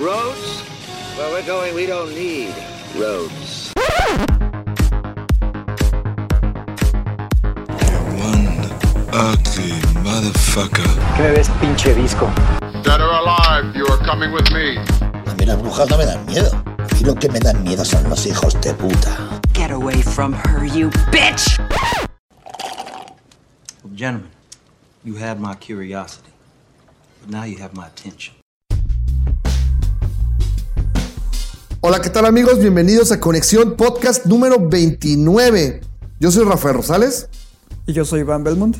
Roads? Where we're going, we don't need roads. One ugly motherfucker. ¿Qué me ves, pinche disco? Dead or alive, you are coming with me. A mí las brujas no me dan miedo. A mí lo que me dan miedo son los hijos de puta. Get away from her, you bitch! Well, gentlemen, you had my curiosity, but now you have my attention. Hola, ¿qué tal amigos? Bienvenidos a Conexión Podcast número 29. Yo soy Rafael Rosales. Y yo soy Iván Belmont.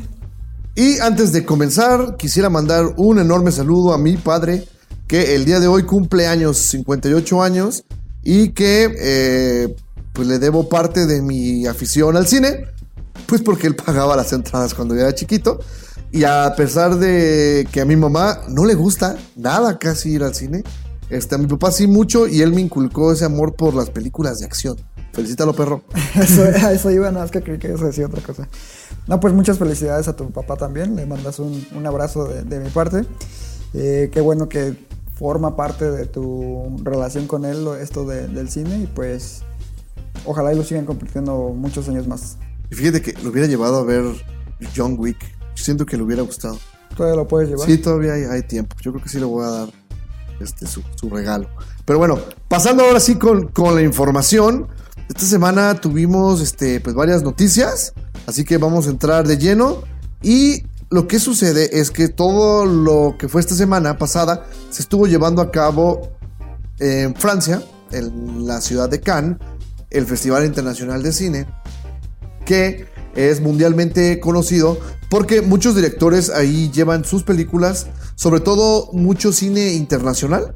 Y antes de comenzar, quisiera mandar un enorme saludo a mi padre, que el día de hoy cumple años, 58 años, y que eh, pues le debo parte de mi afición al cine, pues porque él pagaba las entradas cuando yo era chiquito. Y a pesar de que a mi mamá no le gusta nada casi ir al cine, este, a mi papá sí mucho y él me inculcó ese amor por las películas de acción. Felicítalo, perro. Eso, eso iba, nada más que creí que eso decía otra cosa. No, pues muchas felicidades a tu papá también. Le mandas un, un abrazo de, de, mi parte. Eh, qué bueno que forma parte de tu relación con él esto de, del cine y pues ojalá y lo sigan compartiendo muchos años más. Y fíjate que lo hubiera llevado a ver John Wick. Siento que le hubiera gustado. ¿Todavía lo puedes llevar? Sí, todavía hay, hay tiempo. Yo creo que sí le voy a dar este, su, regalo. Pero bueno, pasando ahora sí con, con, la información. Esta semana tuvimos este, pues varias noticias, así que vamos a entrar de lleno. Y lo que sucede es que todo lo que fue esta semana pasada se estuvo llevando a cabo en Francia, en la ciudad de Cannes, el Festival Internacional de Cine, que es mundialmente conocido porque muchos directores ahí llevan sus películas, sobre todo mucho cine internacional,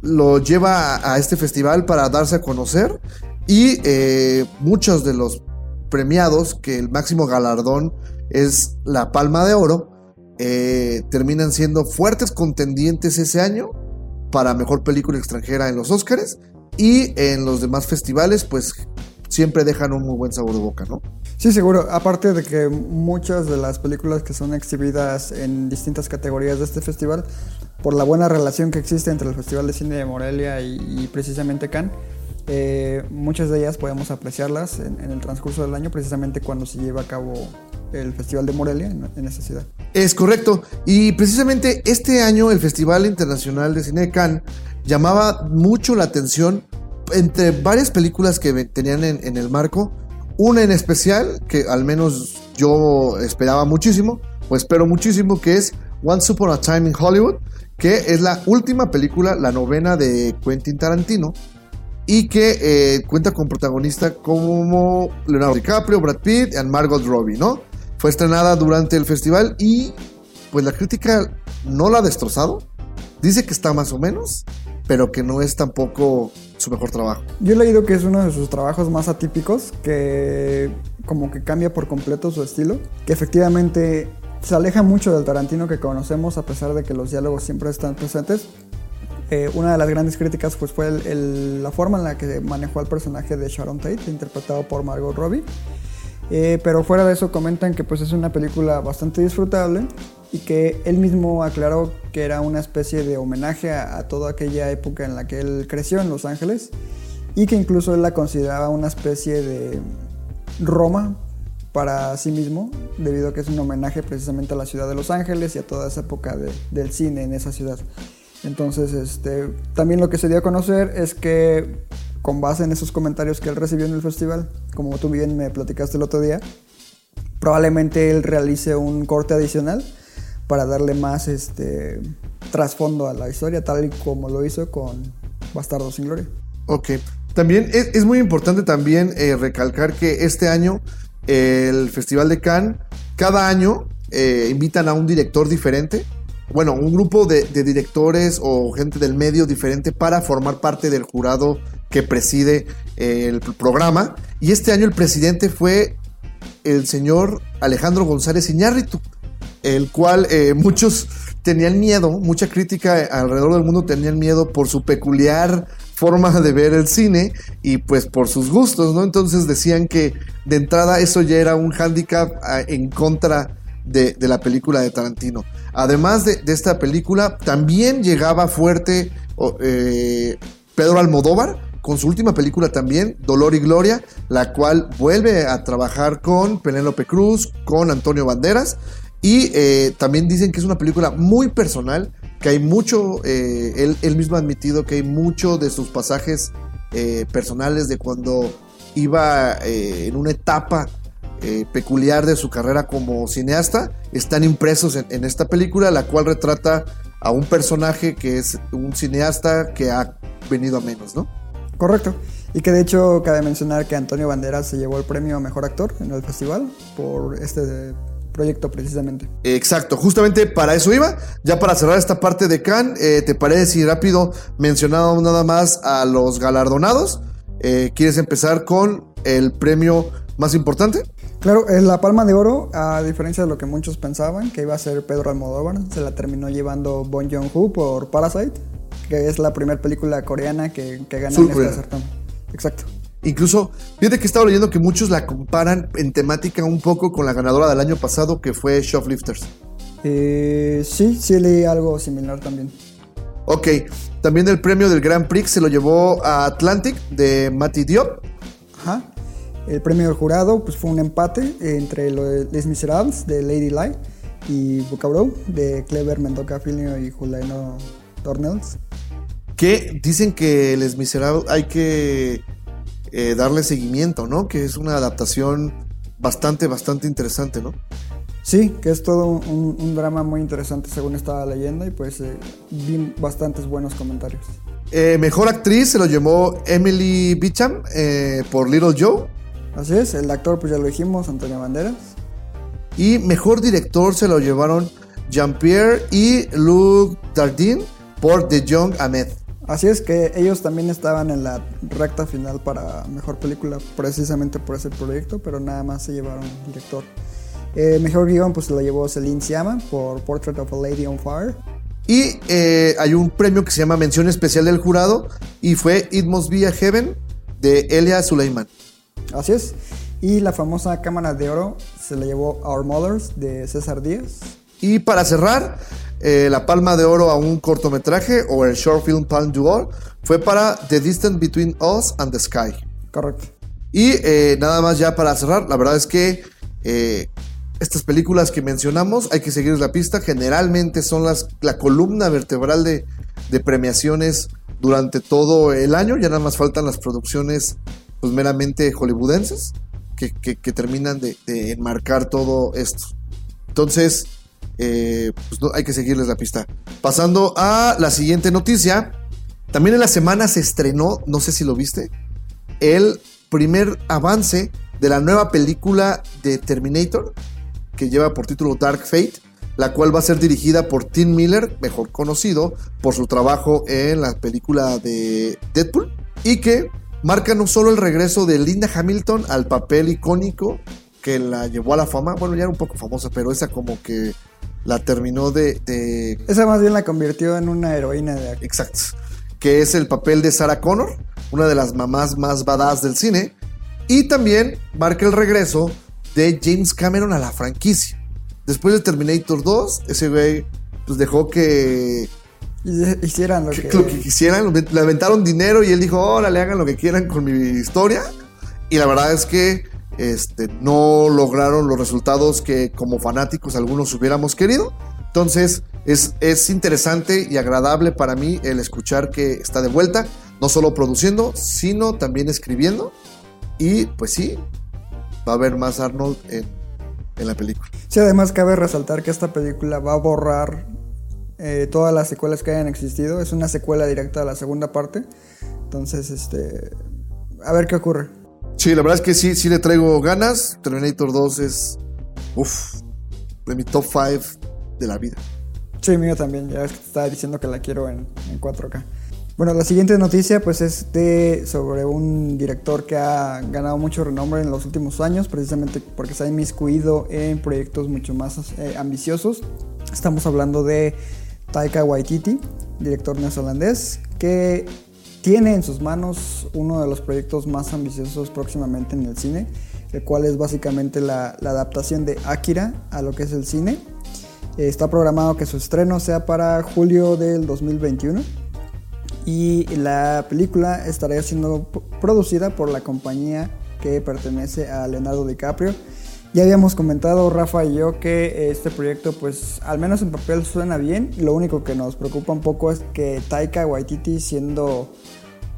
lo lleva a, este festival para darse a conocer y eh, muchos de los premiados, que el máximo galardón es la Palma de Oro, eh, terminan siendo fuertes contendientes ese año para mejor película extranjera en los Oscars y en los demás festivales, pues siempre dejan un muy buen sabor de boca, ¿no? Sí, seguro. Aparte de que muchas de las películas que son exhibidas en distintas categorías de este festival, por la buena relación que existe entre el Festival de Cine de Morelia y, precisamente Cannes, eh, muchas de ellas podemos apreciarlas en, el transcurso del año, precisamente cuando se lleva a cabo el Festival de Morelia en, en esa ciudad. Es correcto. Y precisamente este año el Festival Internacional de Cine de Cannes llamaba mucho la atención entre varias películas que tenían en, en, el marco, una en especial que al menos yo esperaba muchísimo, o espero muchísimo, que es Once Upon a Time in Hollywood, que es la última película, la novena de Quentin Tarantino, y que eh, cuenta con protagonistas como Leonardo DiCaprio, Brad Pitt y Margot Robbie, ¿no? Fue estrenada durante el festival y pues la crítica no la ha destrozado. Dice que está más o menos, pero que no es tampoco su mejor trabajo. Yo he leído que es uno de sus trabajos más atípicos, que como que cambia por completo su estilo, que efectivamente se aleja mucho del Tarantino que conocemos a pesar de que los diálogos siempre están presentes. Eh, una de las grandes críticas pues, fue la forma en la que manejó al personaje de Sharon Tate, interpretado por Margot Robbie. Eh, pero fuera de eso comentan que pues, es una película bastante disfrutable y que él mismo aclaró que era una especie de homenaje a, a, toda aquella época en la que él creció en Los Ángeles y que incluso él la consideraba una especie de Roma para sí mismo, debido a que es un homenaje precisamente a la ciudad de Los Ángeles y a toda esa época de, del cine en esa ciudad. Entonces, este, también lo que se dio a conocer es que con base en esos comentarios que él recibió en el festival, como tú bien me platicaste el otro día, probablemente él realice un corte adicional para darle más este, trasfondo a la historia, tal y como lo hizo con Bastardo sin Gloria. Ok. También es, muy importante también eh, recalcar que este año el Festival de Cannes, cada año eh, invitan a un director diferente, bueno, un grupo de, de, directores o gente del medio diferente para formar parte del jurado que preside eh, el programa. Y este año el presidente fue el señor Alejandro González Iñárritu, el cual eh, muchos tenían miedo, mucha crítica alrededor del mundo tenían miedo por su peculiar forma de ver el cine y pues por sus gustos, ¿no? Entonces decían que de entrada eso ya era un hándicap en contra de, la película de Tarantino. Además de, esta película, también llegaba fuerte eh, Pedro Almodóvar con su última película también, Dolor y Gloria, la cual vuelve a trabajar con Penélope Cruz, con Antonio Banderas. Y eh, también dicen que es una película muy personal, que hay mucho, eh, él, mismo ha admitido que hay mucho de sus pasajes eh, personales de cuando iba en una etapa peculiar de su carrera como cineasta, están impresos en, en esta película, la cual retrata a un personaje que es un cineasta que ha venido a menos, ¿no? Correcto. Y que de hecho cabe mencionar que Antonio Banderas se llevó el premio a Mejor Actor en el festival por este proyecto precisamente. Exacto, justamente para eso iba. Ya para cerrar esta parte de Cannes, eh, ¿te parece si rápido mencionamos nada más a los galardonados? Eh, ¿Quieres empezar con el premio más importante? Claro, la Palma de Oro, a diferencia de lo que muchos pensaban, que iba a ser Pedro Almodóvar, se la terminó llevando Bong Joon-ho por Parasite, que es la primera película coreana que, que gana en este certamen. Exacto. Incluso, fíjate que estaba leyendo que muchos la comparan en temática un poco con la ganadora del año pasado, que fue Shoplifters. Eh, sí, sí leí algo similar también. Ok, también el premio del Grand Prix se lo llevó a Atlantic de Matty Diop. Ajá. El premio del jurado pues, fue un empate entre Les Miserables de Lady Lie y Bucabro de Clever Mendoca Filio y Juliano Dornels. que dicen que Les Miserables hay que eh, darle seguimiento, ¿no? Que es una adaptación bastante, bastante interesante, ¿no? Sí, que es todo un, un drama muy interesante según estaba leyendo y pues eh, vi bastantes buenos comentarios. Eh, mejor actriz se lo llevó Emily Beecham eh, por Little Joe. Así es, el actor pues ya lo dijimos, Antonio Banderas. Y mejor director se lo llevaron Jean-Pierre y Luc Dardin por The Young Ahmed. Así es que ellos también estaban en la recta final para mejor película precisamente por ese proyecto, pero nada más se llevaron director. Eh, mejor guion pues se lo llevó Celine Sciamma por Portrait of a Lady on Fire. Y eh, hay un premio que se llama Mención Especial del Jurado y fue It Must Be a Heaven de Elia Suleiman. Así es. Y la famosa Cámara de Oro se la llevó Our Mothers de César Díaz. Y para cerrar, eh, la palma de oro a un cortometraje o el short film Palm d'Or fue para The Distance Between Us and the Sky. Correcto. Y eh, nada más ya para cerrar, la verdad es que eh, estas películas que mencionamos, hay que seguir la pista, generalmente son las, la columna vertebral de, de premiaciones durante todo el año, ya nada más faltan las producciones pues meramente hollywoodenses que, que- que terminan de, de enmarcar todo esto. Entonces, eh, pues no, hay que seguirles la pista. Pasando a la siguiente noticia, también en la semana se estrenó, no sé si lo viste, el primer avance de la nueva película de Terminator, que lleva por título Dark Fate, la cual va a ser dirigida por Tim Miller, mejor conocido por su trabajo en la película de Deadpool, y que marca no solo el regreso de Linda Hamilton al papel icónico que la llevó a la fama, bueno, ya era un poco famosa, pero esa como que la terminó de- de Esa más bien la convirtió en una heroína de. Exacto. Que es el papel de Sarah Connor, una de las mamás más badass del cine. Y también marca el regreso de James Cameron a la franquicia. Después de Terminator 2, ese güey pues dejó que, Hicieran lo que- que... lo que quisieran, le aventaron dinero y él dijo, órale, hagan lo que quieran con mi historia. Y la verdad es que este, no lograron los resultados que como fanáticos algunos hubiéramos querido. Entonces es, es interesante y agradable para mí el escuchar que está de vuelta, no solo produciendo, sino también escribiendo. Y pues sí, va a haber más Arnold en, en la película. Sí, además cabe resaltar que esta película va a borrar eh, todas las secuelas que hayan existido. Es una secuela directa a la segunda parte. Entonces, este... A ver qué ocurre. Sí, la verdad es que sí, sí le traigo ganas. Terminator 2 es, uff, de mi top 5 de la vida. Sí, mío también. Ya estaba diciendo que la quiero en, en 4K. Bueno, la siguiente noticia pues es de sobre un director que ha ganado mucho renombre en los últimos años, precisamente porque se ha inmiscuido en proyectos mucho más eh, ambiciosos. Estamos hablando de Taika Waititi, director neozelandés, que tiene en sus manos uno de los proyectos más ambiciosos próximamente en el cine, el cual es básicamente la, adaptación de Akira a lo que es el cine. Eh, Está programado que su estreno sea para julio del 2021. y la película estaría siendo producida por la compañía que pertenece a Leonardo DiCaprio. Ya habíamos comentado Rafa y yo que este proyecto pues al menos en papel suena bien. Lo único que nos preocupa un poco es que Taika Waititi siendo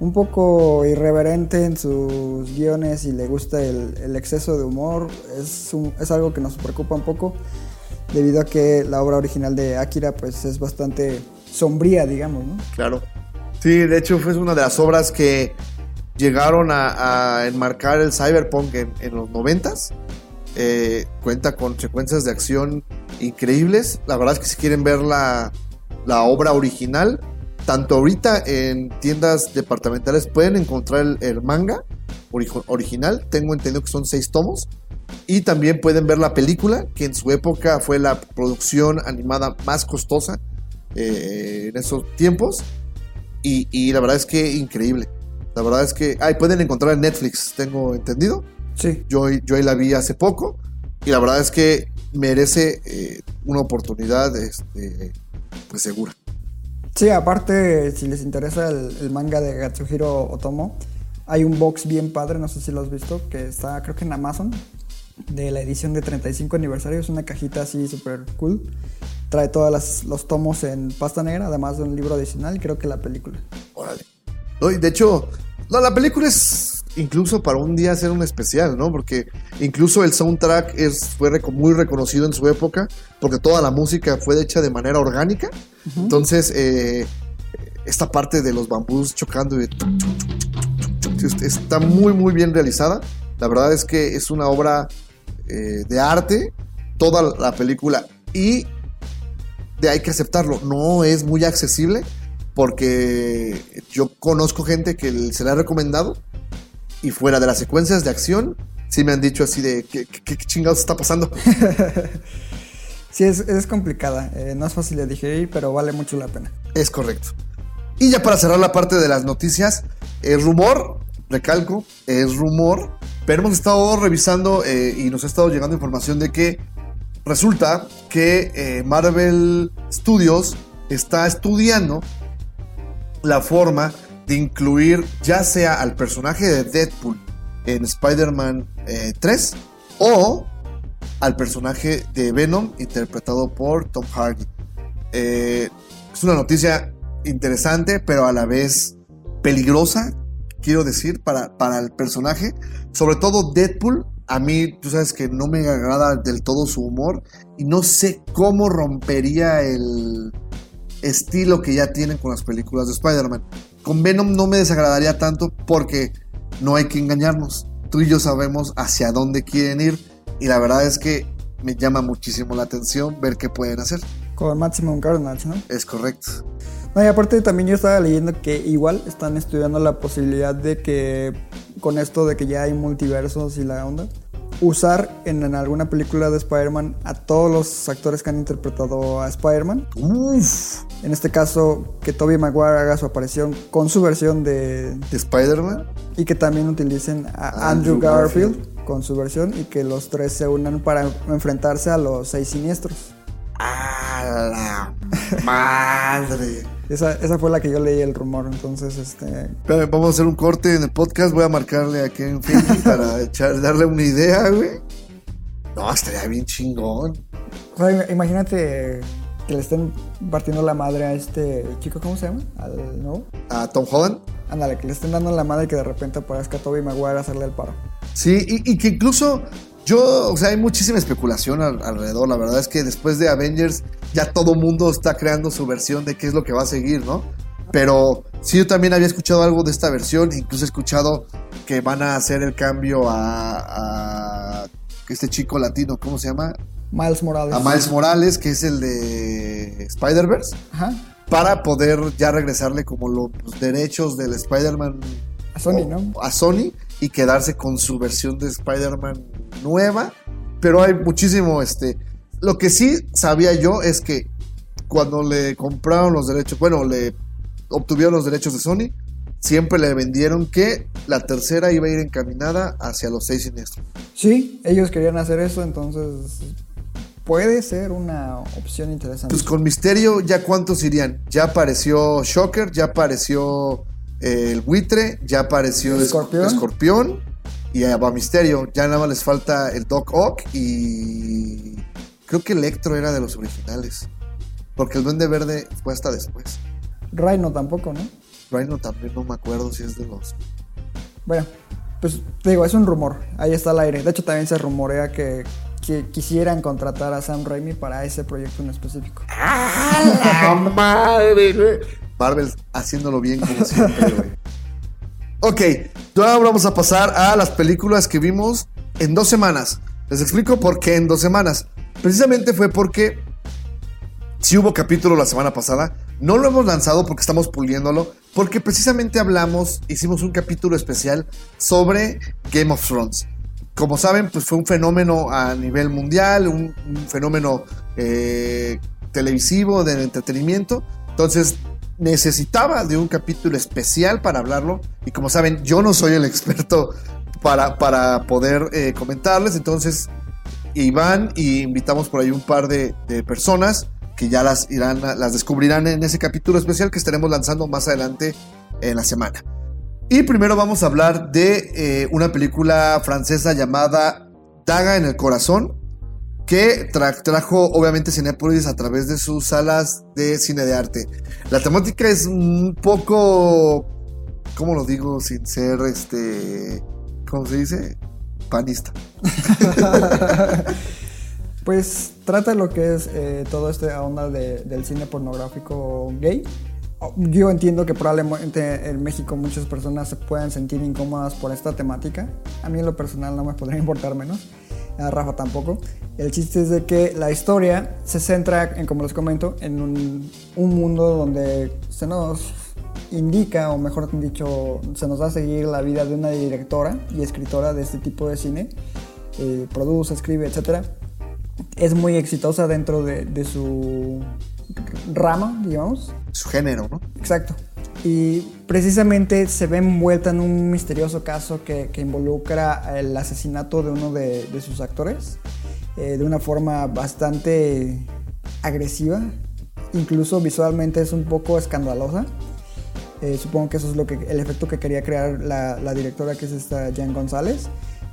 un poco irreverente en sus guiones y le gusta el, exceso de humor, es, es algo que nos preocupa un poco debido a que la obra original de Akira pues es bastante sombría, digamos, ¿no? Claro. Sí, de hecho fue una de las obras que llegaron a, a enmarcar el cyberpunk en, en los noventas. Eh, cuenta con secuencias de acción increíbles. La verdad es que si quieren ver la, la obra original, tanto ahorita en tiendas departamentales pueden encontrar el, manga ori- original. Tengo entendido que son seis tomos. Y también pueden ver la película, que en su época fue la producción animada más costosa eh, en esos tiempos. Y, y la verdad es que increíble. La verdad es que. Ay, pueden encontrar en Netflix, tengo entendido. Sí. Yo, yo ahí la vi hace poco. Y la verdad es que merece eh, una oportunidad este, pues segura. Sí, aparte, si les interesa el, el manga de Gatsuhiro Otomo, hay un box bien padre, no sé si lo has visto, que está creo que en Amazon, de la edición de 35 aniversario. Es una cajita así súper cool. Trae todos los tomos en pasta negra, además de un libro adicional y creo que la película. Órale. No, y de hecho, no, la película es incluso para un día hacer un especial, ¿no? Porque incluso el soundtrack es, fue muy reconocido en su época, porque toda la música fue hecha de manera orgánica. Entonces, eh, esta parte de los bambús chocando y está muy, muy bien realizada. La verdad es que es una obra eh, de arte, toda la película, y de hay que aceptarlo, no es muy accesible porque yo conozco gente que se le ha recomendado y fuera de las secuencias de acción, sí me han dicho así de qué, qué- qué chingados está pasando. Sí, es, es complicada, eh, no es fácil de digerir, pero vale mucho la pena. Es correcto. Y ya para cerrar la parte de las noticias, el rumor, recalco, es rumor, pero hemos estado revisando eh, y nos ha estado llegando información de que resulta que eh, Marvel Studios está estudiando la forma de incluir ya sea al personaje de Deadpool en Spider-Man eh, 3 o al personaje de Venom interpretado por Tom Hardy. Eh, es una noticia interesante, pero a la vez peligrosa, quiero decir, para, para el personaje. Sobre todo Deadpool, a mí, tú sabes que no me agrada del todo su humor y no sé cómo rompería el estilo que ya tienen con las películas de Spider-Man. Con Venom no me desagradaría tanto porque no hay que engañarnos. Tú y yo sabemos hacia dónde quieren ir y la verdad es que me llama muchísimo la atención ver qué pueden hacer. Con Maximum Carnage, ¿no? Es correcto. No, y aparte también yo estaba leyendo que igual están estudiando la posibilidad de que con esto de que ya hay multiversos y la onda, usar en, en alguna película de Spider-Man a todos los actores que han interpretado a Spider-Man. En este caso, que Tobey Maguire haga su aparición con su versión de... de Spider-Man. y que también utilicen a Andrew Andrew Garfield, con su versión y que los tres se unan para enfrentarse a los seis siniestros. ¡A la madre! Esa, esa fue la que yo leí el rumor, entonces este... Espérame, vamos a hacer un corte en el podcast. Voy a marcarle a Kevin Feige para echar- darle una idea, güey. No, estaría bien chingón. O sea, im- imagínate que le estén partiendo la madre a este chico, ¿cómo se llama? Al nuevo. A Tom Holland. Ándale, que le estén dando la madre y que de repente aparezca Toby Maguire a hacerle el paro. Sí, y, y que incluso yo, o sea, hay muchísima especulación al- alrededor. La verdad es que después de Avengers ya todo mundo está creando su versión de qué es lo que va a seguir, ¿no? Pero sí, yo también había escuchado algo de esta versión, incluso he escuchado que van a hacer el cambio a, a este chico latino, ¿cómo se llama? Miles Morales. A Miles Morales, que es el de Spider-Verse, Ajá. para poder ya regresarle como los derechos del Spider-Man A Sony, o- ¿no? a Sony y quedarse con su versión de Spider-Man nueva. Pero hay muchísimo, este... Lo que sí sabía yo es que cuando le compraron los derechos, bueno, le obtuvieron los derechos de Sony, siempre le vendieron que la tercera iba a ir encaminada hacia los seis siniestros. Sí, ellos querían hacer eso, entonces puede ser una opción interesante. Pues con Misterio, ¿ya cuántos irían? Ya apareció Shocker, ya apareció el buitre, ya apareció el Escorpión. escorpión y ya va Misterio. Ya nada más les falta el Doc Ock y creo que Electro era de los originales. Porque el Duende Verde fue hasta después. Rhino tampoco, ¿no? Rhino también no me acuerdo si es de los... Bueno, pues te digo, es un rumor. Ahí está al aire. De hecho, también se rumorea que, que quisieran contratar a Sam Raimi para ese proyecto en específico. Marvel haciéndolo bien como siempre, güey. Ok, ahora vamos a pasar a las películas que vimos en dos semanas. Les explico por qué en dos semanas. Precisamente fue porque sí hubo capítulo la semana pasada. No lo hemos lanzado porque estamos puliéndolo. Porque precisamente hablamos, hicimos un capítulo especial sobre Game of Thrones. Como saben, pues fue un fenómeno a nivel mundial, un, un fenómeno eh, televisivo, de entretenimiento. Entonces necesitaba de un capítulo especial para hablarlo. Y como saben, yo no soy el experto para, para poder eh, comentarles. Entonces, Iván y invitamos por ahí un par de, personas que ya las irán, las descubrirán en ese capítulo especial que estaremos lanzando más adelante en la semana. Y primero vamos a hablar de eh, una película francesa llamada Daga en el Corazón, que tra- trajo obviamente Cinepolis a través de sus salas de cine de arte. La temática es un poco, ¿cómo lo digo? Sin ser, este, ¿cómo se dice? Panista. Pues trata lo que es eh, todo este onda de- del cine pornográfico gay. Yo entiendo que probablemente en México muchas personas se puedan sentir incómodas por esta temática. A mí en lo personal no me podría importar menos. A Rafa tampoco. El chiste es de que la historia se centra, en, como les comento, en un, un mundo donde se nos indica, o mejor dicho, se nos da a seguir la vida de una directora y escritora de este tipo de cine. Eh, produce, escribe, etcétera es muy exitosa dentro de, de su rama, digamos. Su género, ¿no? Exacto. Y precisamente se ve envuelta en un misterioso caso que, que involucra el asesinato de uno de, de sus actores eh, de una forma bastante agresiva. Incluso visualmente es un poco escandalosa. Eh, supongo que eso es lo que, el efecto que quería crear la, la directora, que es esta Jan González.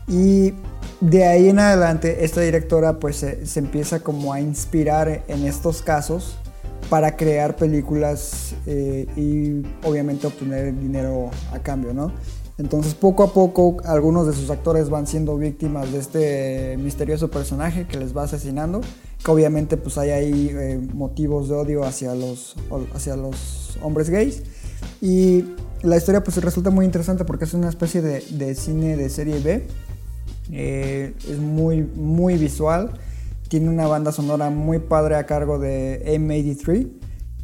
Y de ahí en adelante, esta directora pues se, se empieza como a inspirar en estos casos para crear películas eh, y obviamente obtener dinero a cambio, ¿no? Entonces poco a poco algunos de sus actores van siendo víctimas de este misterioso personaje que les va asesinando, que obviamente pues hay ahí eh, motivos de odio hacia los, hacia los hombres gays. Y la historia pues resulta muy interesante porque es una especie de, de cine de serie B, eh, es muy, muy visual, tiene una banda sonora muy padre a cargo de M83.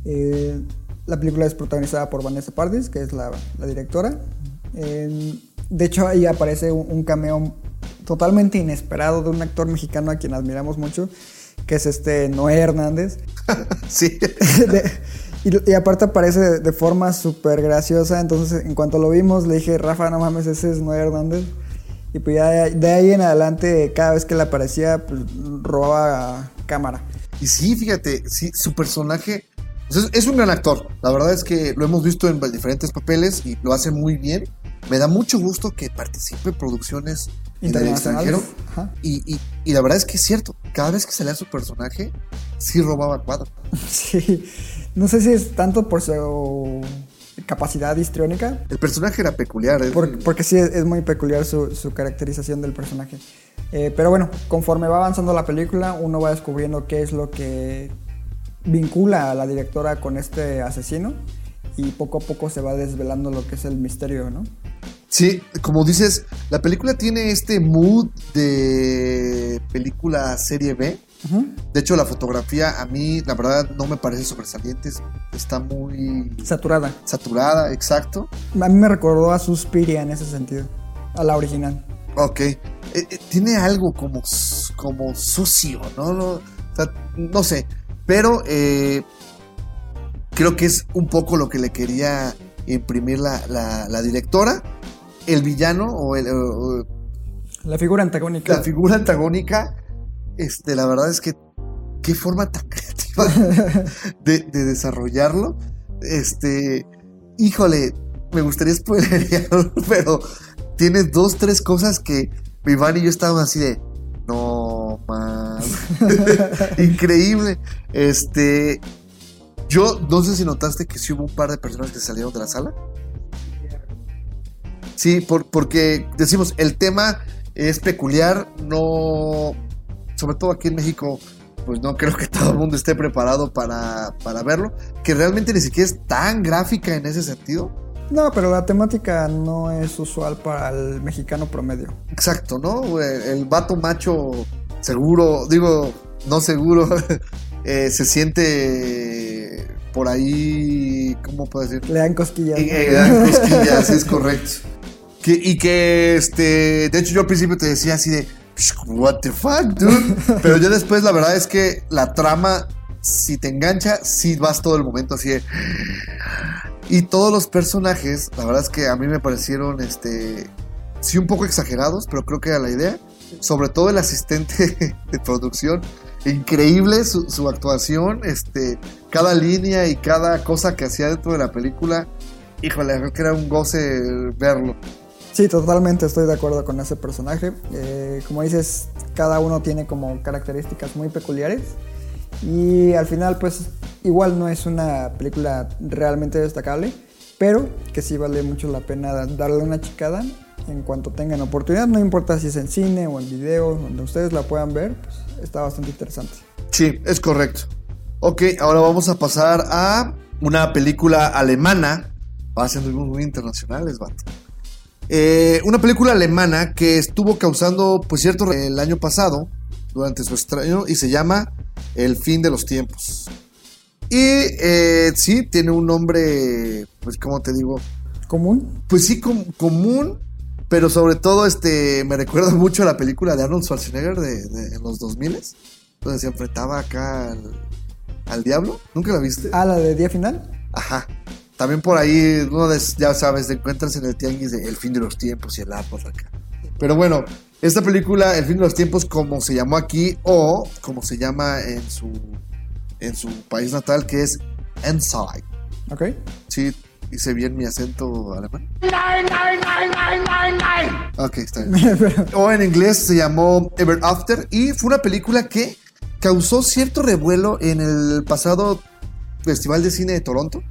Eh, la película es protagonizada por Vanessa Pardis, que es la, la directora. Eh, de hecho, ahí aparece un, un, cameo totalmente inesperado de un actor mexicano a quien admiramos mucho, que es este Noé Hernández. sí. de, y, y, aparte aparece de, de forma súper graciosa. Entonces, en cuanto lo vimos, le dije, Rafa, no mames, ese es Noé Hernández. Y pues ya de ahí en adelante, cada vez que le aparecía, pues robaba cámara. Y sí, fíjate, sí, su personaje pues es, es, un gran actor. La verdad es que lo hemos visto en diferentes papeles y lo hace muy bien. Me da mucho gusto que participe en producciones en el extranjero. Y, y, y, la verdad es que es cierto, cada vez que salía su personaje, sí robaba cuadro. Sí, no sé si es tanto por su capacidad histriónica. El personaje era peculiar. ¿eh? Porque, porque sí, es, es muy peculiar su, su, caracterización del personaje. Eh, pero bueno, conforme va avanzando la película, uno va descubriendo qué es lo que vincula a la directora con este asesino y poco a poco se va desvelando lo que es el misterio, ¿no? Sí, como dices, la película tiene este mood de película serie B. Uh -huh. De hecho, la fotografía a mí, la verdad, no me parece sobresaliente. Está muy... Saturada. Saturada, exacto. A mí me recordó a Suspiria en ese sentido, a la original. Ok. Eh, eh, tiene algo como, como sucio, ¿no? No, o sea, no sé. Pero eh, creo que es un poco lo que le quería imprimir la, la, la directora. El villano o el... O, la figura antagónica. La figura antagónica, este, la verdad es que qué forma tan creativa de, de desarrollarlo. Este, híjole, me gustaría spoilerearlo, pero tiene dos, tres cosas que Iván y yo estábamos así de, no, man. Increíble. Este, yo no sé si notaste que sí hubo un par de personas que salieron de la sala. Sí, por- porque decimos, el tema es peculiar, no, sobre todo aquí en México, pues no creo que todo el mundo esté preparado para, para verlo, que realmente ni siquiera es tan gráfica en ese sentido. No, pero la temática no es usual para el mexicano promedio. Exacto, ¿no? El, el vato macho seguro, digo, no seguro, eh, se siente por ahí, ¿cómo puedo decir? Le dan cosquillas. Eh, dan cosquillas, es correcto. Que- y que, este, de hecho yo al principio te decía así de, what the fuck, dude. Pero yo después la verdad es que la trama, si te engancha, sí vas todo el momento así de... Y todos los personajes, la verdad es que a mí me parecieron, este, sí un poco exagerados, pero creo que era la idea. Sobre todo el asistente de producción, increíble su, su actuación, este, cada línea y cada cosa que hacía dentro de la película, híjole, creo que era un goce verlo. Sí, totalmente estoy de acuerdo con ese personaje. Eh, como dices, cada uno tiene como características muy peculiares. Y al final, pues, igual no es una película realmente destacable, pero que sí vale mucho la pena darle una chicada en cuanto tengan oportunidad. No importa si es en cine o en video, donde ustedes la puedan ver, pues está bastante interesante. Sí, es correcto. Ok, ahora vamos a pasar a una película alemana. Va siendo muy, muy internacionales, vato. Eh, una película alemana que estuvo causando pues cierto el año pasado durante su estreno y se llama El fin de los tiempos. Y eh, sí, tiene un nombre, pues como te digo, ¿Común? pues sí com- común, pero sobre todo este me recuerda mucho a la película de Arnold Schwarzenegger de, de- en los 2000 donde se enfrentaba acá al, al diablo. ¿Nunca la viste? Ah, la de Día Final. Ajá. También por ahí, uno de, ya sabes, te encuentras en el tianguis de El fin de los tiempos y el árbol acá. Pero bueno, esta película, El fin de los tiempos, como se llamó aquí, o como se llama en su, en su país natal, que es Inside. Ok. Sí, hice bien mi acento alemán. Ok, está bien. O en inglés se llamó Ever After y fue una película que causó cierto revuelo en el pasado Festival de Cine de Toronto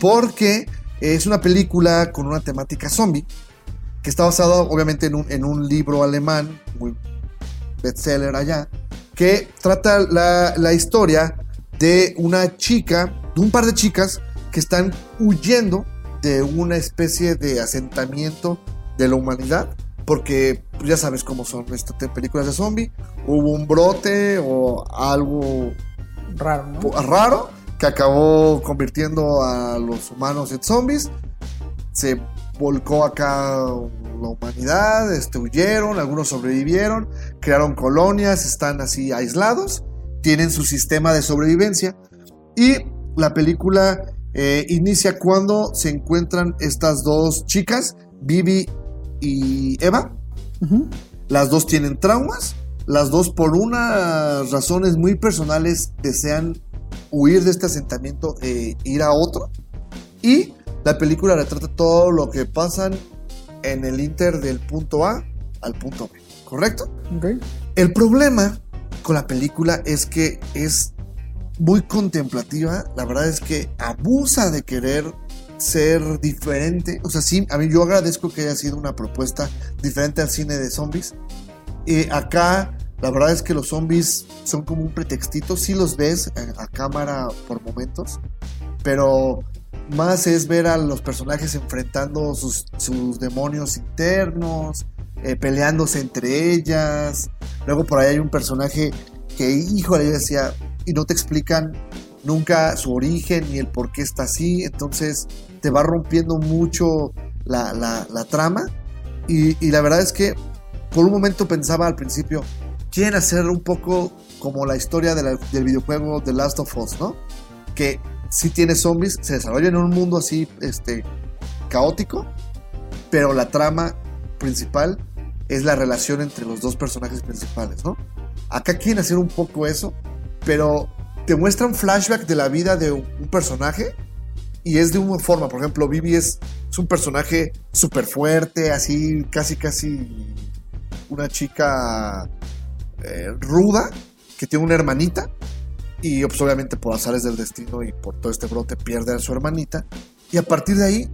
porque es una película con una temática zombie que está basada obviamente en un, en un libro alemán muy bestseller allá que trata la, la historia de una chica, de un par de chicas que están huyendo de una especie de asentamiento de la humanidad porque pues, ya sabes cómo son estas películas de zombie hubo un brote o algo Raro, ¿no? po- raro que acabó convirtiendo a los humanos en zombies. Se volcó acá la humanidad, este, huyeron, algunos sobrevivieron, crearon colonias, están así aislados, tienen su sistema de sobrevivencia y la película eh, inicia cuando se encuentran estas dos chicas, Vivi y Eva. Las dos tienen traumas. Las dos, por unas razones muy personales, desean huir de este asentamiento e ir a otro. Y la película retrata todo lo que pasan en el inter del punto A al punto B. ¿Correcto? El problema con la película es que es muy contemplativa. La verdad es que abusa de querer ser diferente. O sea, sí, a mí yo agradezco que haya sido una propuesta diferente al cine de zombies. Y acá, la verdad es que los zombies son como un pretextito. Sí los ves a, a cámara por momentos, pero más es ver a los personajes enfrentando sus, demonios internos, eh, peleándose entre ellas. Luego por ahí hay un personaje que, híjole, yo decía, y no te explican nunca su origen ni el por qué está así. Entonces te va rompiendo mucho la, la- trama. Y la verdad es que por un momento pensaba al principio, quieren hacer un poco como la historia del videojuego The Last of Us, ¿no? Que sí tiene zombies, se desarrolla en un mundo así, este, caótico, pero la trama principal es la relación entre los dos personajes principales, ¿no? Acá quieren hacer un poco eso, pero te muestra un flashback de la vida de un personaje y es de una forma. Por ejemplo, Vivi es, es un personaje súper fuerte, así, casi, casi una chica eh, ruda que tiene una hermanita y pues, obviamente por azares del destino y por todo este brote pierde a su hermanita y a partir de ahí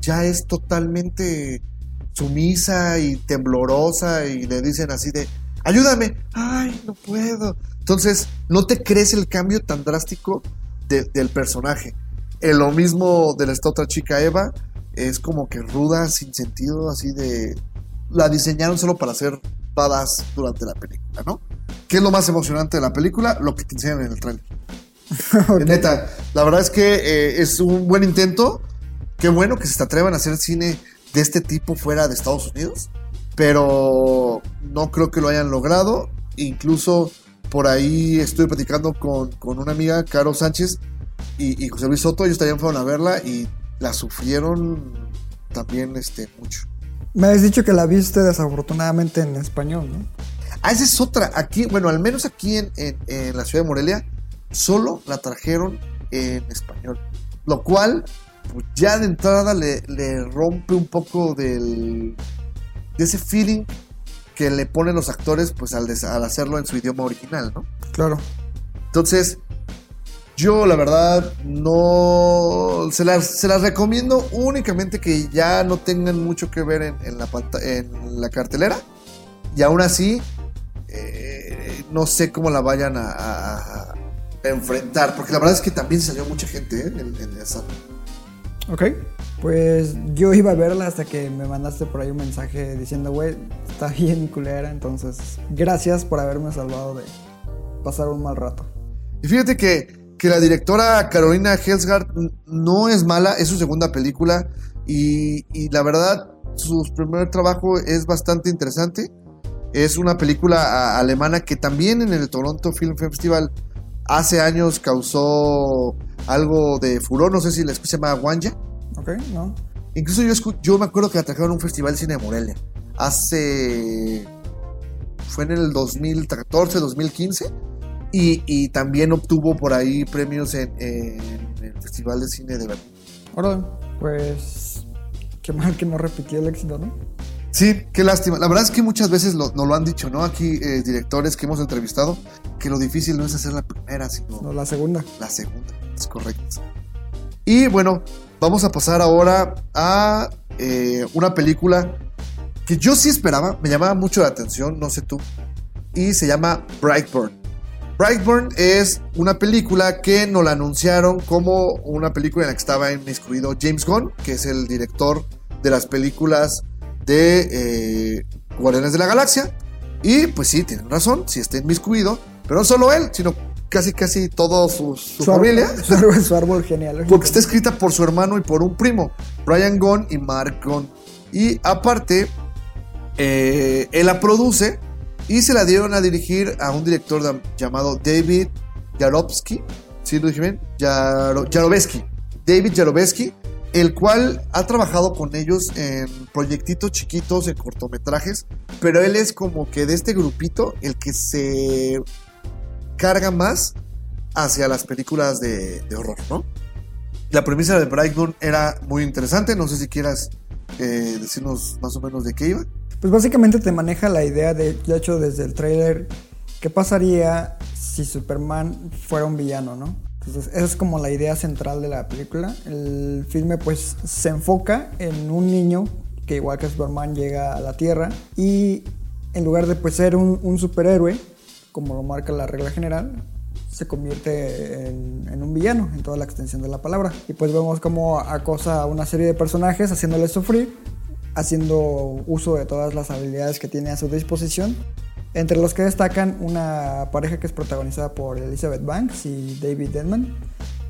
ya es totalmente sumisa y temblorosa y le dicen así de ayúdame, ay no puedo. Entonces no te crees el cambio tan drástico de- del personaje. Eh, lo mismo de esta otra chica Eva es como que ruda sin sentido así de la diseñaron solo para hacer badass durante la película, ¿no? ¿Qué es lo más emocionante de la película? Lo que te enseñan en el trailer. Neta, la verdad es que eh, es un buen intento. Qué bueno que se atrevan a hacer cine de este tipo fuera de Estados Unidos, pero no creo que lo hayan logrado. Incluso por ahí estuve platicando con, con una amiga, Caro Sánchez y, y José Luis Soto. Ellos también fueron a verla y la sufrieron también este, mucho. Me has dicho que la viste desafortunadamente en español, ¿no? Ah, esa es otra. Aquí, bueno, al menos aquí en, en- en la ciudad de Morelia, solo la trajeron en español. Lo cual, pues ya de entrada le, le rompe un poco del, de ese feeling que le ponen los actores pues al, des- al hacerlo en su idioma original, ¿no? Claro. Entonces, yo la verdad no se las, se las recomiendo únicamente que ya no tengan mucho que ver en, en la, en la cartelera. Y aún así, eh, no sé cómo la vayan a, a- a enfrentar. Porque la verdad es que también salió mucha gente ¿eh? en, en esa. Ok. Pues yo iba a verla hasta que me mandaste por ahí un mensaje diciendo, güey, está bien culera. Entonces, gracias por haberme salvado de pasar un mal rato. Y fíjate que, que la directora Carolina Helsgard no es mala, es su segunda película y, y la verdad su primer trabajo es bastante interesante. Es una película alemana que también en el Toronto Film Festival hace años causó algo de furor, no sé si la escucha, se llama Wanja. Ok, ¿no? Incluso yo, yo me acuerdo que la trajeron a un festival de cine de Morelia. Hace. Fue en el 2014, 2015. Y, y también obtuvo por ahí premios en, en el Festival de Cine de Berlín. Ahora, pues, qué mal que no repitió el éxito, ¿no? Sí, qué lástima. La verdad es que muchas veces lo- nos lo han dicho, ¿no? Aquí, eh, directores que hemos entrevistado, que lo difícil no es hacer la primera, sino No, la segunda. la segunda. Es correcto. Y bueno, vamos a pasar ahora a eh, una película que yo sí esperaba, me llamaba mucho la atención, no sé tú, y se llama Brightburn. Brightburn es una película que nos la anunciaron como una película en la que estaba inmiscuido James Gunn, que es el director de las películas de eh, Guardianes de la Galaxia. Y pues sí, tienen razón, sí está inmiscuido, pero no solo él, sino casi casi toda su, su Su árbol- familia. Su árbol, su árbol genealógico. Porque está escrita por su hermano y por un primo, Brian Gunn y Mark Gunn. Y aparte, eh, él la produce y se la dieron a dirigir a un director llamado David Yarovsky. ¿Sí lo dije bien? David Yarovesky, el cual ha trabajado con ellos en proyectitos chiquitos, en cortometrajes, pero él es como que de este grupito el que se carga más hacia las películas de, de horror, ¿no? La premisa de Brightburn era muy interesante, no sé si quieras eh, decirnos más o menos de qué iba. Pues básicamente te maneja la idea de, de hecho, desde el tráiler, qué pasaría si Superman fuera un villano, ¿no? Entonces, esa es como la idea central de la película. El filme, pues, se enfoca en un niño que, igual que Superman, llega a la Tierra y en lugar de pues, ser un, un superhéroe, como lo marca la regla general, se convierte en, en un villano en toda la extensión de la palabra. Y pues vemos cómo acosa a una serie de personajes haciéndoles sufrir, haciendo uso de todas las habilidades que tiene a su disposición. Entre los que destacan una pareja que es protagonizada por Elizabeth Banks y David Denman.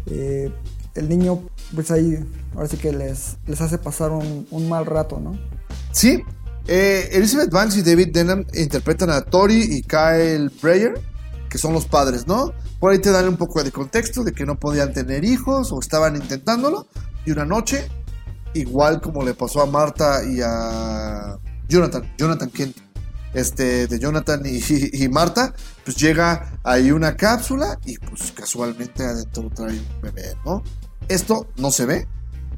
Eh, el niño, pues ahí, ahora sí que les, les hace pasar un, un mal rato, ¿no? Sí, eh, Elizabeth Banks y David Denham interpretan a Tori y Kyle Breyer, que son los padres, ¿no? Por ahí te dan un poco de contexto de que no podían tener hijos o estaban intentándolo. Y una noche, igual como le pasó a Marta y a Jonathan, Jonathan Kent, este, de Jonathan y, Marta, pues llega ahí una cápsula y pues casualmente adentro trae un bebé, ¿no? Esto no se ve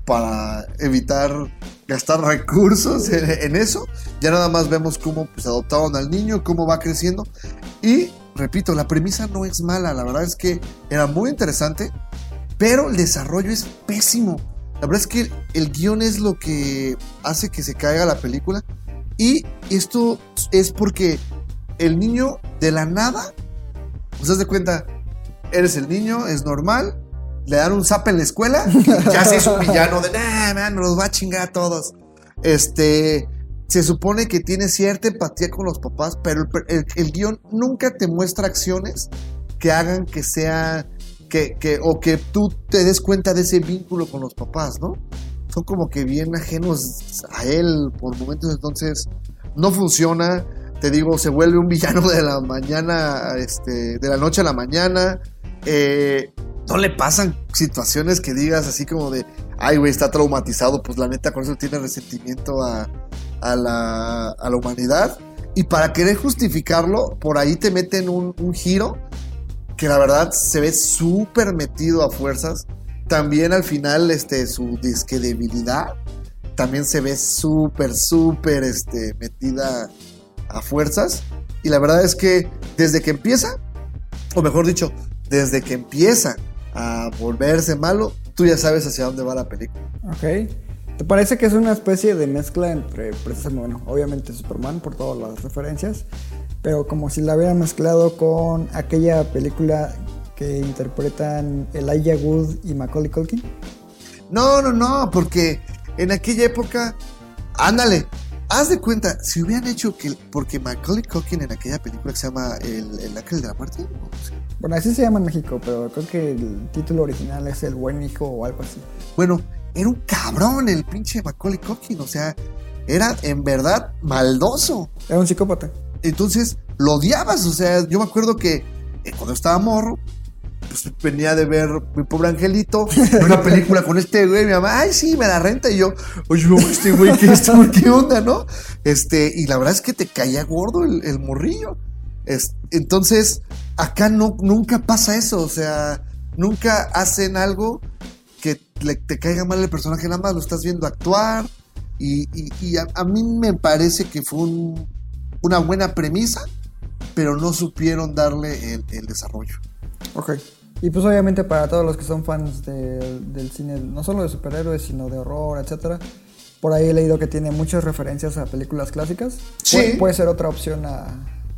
para evitar gastar recursos en, en eso. Ya nada más vemos cómo pues, adoptaron al niño, cómo va creciendo. Y repito, la premisa no es mala, la verdad es que era muy interesante, pero el desarrollo es pésimo. La verdad es que el guion es lo que hace que se caiga la película. Y esto es porque el niño de la nada, pues haz de cuenta, eres el niño, es normal, le dan un zap en la escuela, ya se es un villano de, nah, man, los va a chingar a todos. Este, se supone que tiene cierta empatía con los papás, pero el, el- el guion nunca te muestra acciones que hagan que sea, que, que, o que tú te des cuenta de ese vínculo con los papás, ¿no? Son como que bien ajenos a él por momentos, entonces no funciona. Te digo, se vuelve un villano de la mañana, este, de la noche a la mañana. Eh, no le pasan situaciones que digas así como de, ay, güey, está traumatizado. Pues la neta, con eso tiene resentimiento a, a la, a la humanidad. Y para querer justificarlo, por ahí te meten un, un giro que la verdad se ve súper metido a fuerzas. También al final, este, su disque debilidad también se ve súper, súper este, metida a fuerzas. Y la verdad es que desde que empieza, o mejor dicho, desde que empieza a volverse malo, tú ya sabes hacia dónde va la película. Ok. ¿Te parece que es una especie de mezcla entre, precisamente, bueno, obviamente Superman por todas las referencias, pero como si la hubieran mezclado con aquella película que interpretan Elijah Wood y Macaulay Culkin? No, no, no, porque en aquella época, ándale, haz de cuenta, si hubieran hecho que, porque Macaulay Culkin en aquella película que se llama El, el Ángel de la Muerte, ¿no? Bueno, así se llama en México, pero creo que el título original es El Buen Hijo o algo así. bueno, era un cabrón el pinche Macaulay Culkin, o sea, era en verdad maldoso. Era un psicópata. Entonces lo odiabas, o sea, yo me acuerdo que eh, cuando estaba morro, pues venía de ver mi pobre angelito, una película con este güey, mi mamá, ay, sí, me la renta, y yo, oye, este güey, ¿qué, güey, ¿qué onda, no? Este, y la verdad es que te caía gordo el, morrillo. Es- entonces, acá no, nunca pasa eso, o sea, nunca hacen algo que le- te caiga mal el personaje, nada más lo estás viendo actuar, y a, a mí me parece que fue un- una buena premisa, pero no supieron darle el, el desarrollo. Ok. Y pues obviamente para todos los que son fans de- del cine, no solo de superhéroes, sino de horror, etcétera, por ahí he leído que tiene muchas referencias a películas clásicas. Sí. Puede, puede ser otra opción a-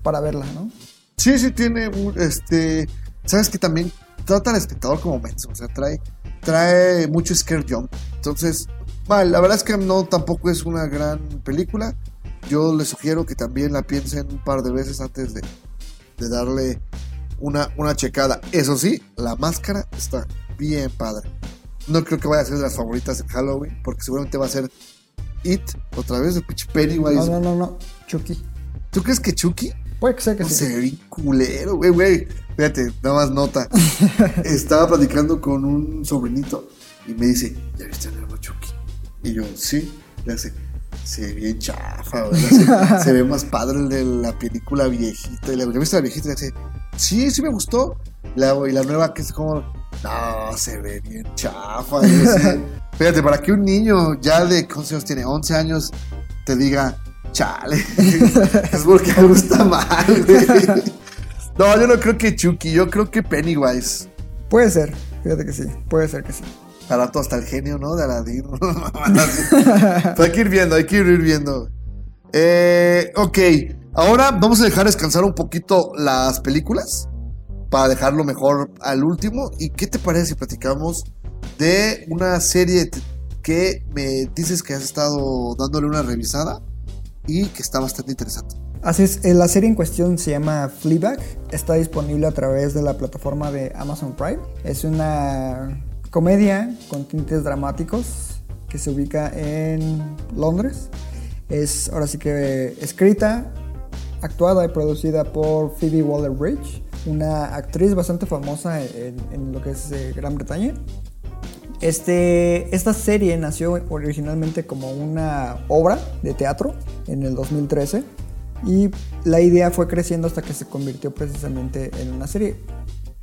para verla, ¿no? Sí, sí tiene un, este, sabes que también trata al espectador como menso, o sea, trae, trae mucho scare jump. Entonces, vale, la verdad es que no tampoco es una gran película. Yo les sugiero que también la piensen un par de veces antes de, de darle una, una checada. Eso sí, la máscara está bien padre. No creo que vaya a ser de las favoritas de Halloween, porque seguramente va a ser It, otra vez, el pinche Pennywise. No, no, no, no. Chucky. ¿Tú crees que Chucky? Puede que sea que No sí. se ve bien culero, güey, güey. Fíjate, nada más nota. Estaba platicando con un sobrinito y me dice, ¿ya viste el nuevo Chucky? Y yo, sí. Le hace, se ve bien chafa, hace, se ve más padre el de la película viejita. Y ¿ya viste la viejita? Dice, sí, sí me gustó. Hago, y la nueva que es como, no, se ve bien chafa. Así, Fíjate, para que un niño ya de, ¿cuántos años tiene? 11 años, te diga, chale, es porque algo está mal, güey. No, yo no creo que Chucky, yo creo que Pennywise. Puede ser. Fíjate que sí. Puede ser que sí. Al rato hasta el genio, ¿no? De Aladdin. Hay que ir viendo, hay que ir viendo. Eh, ok, ahora vamos a dejar descansar un poquito las películas para dejarlo mejor al último. ¿Y qué te parece si platicamos de una serie que me dices que has estado dándole una revisada y que está bastante interesante? Así eh, la serie en cuestión se llama Fleabag, está disponible a través de la plataforma de Amazon Prime. Es una comedia con tintes dramáticos que se ubica en Londres. Es ahora sí que escrita, actuada y producida por Phoebe Waller-Bridge, una actriz bastante famosa en, lo que es eh, Gran Bretaña. Este, esta serie nació originalmente como una obra de teatro en el 2013 Y la idea fue creciendo hasta que se convirtió precisamente en una serie.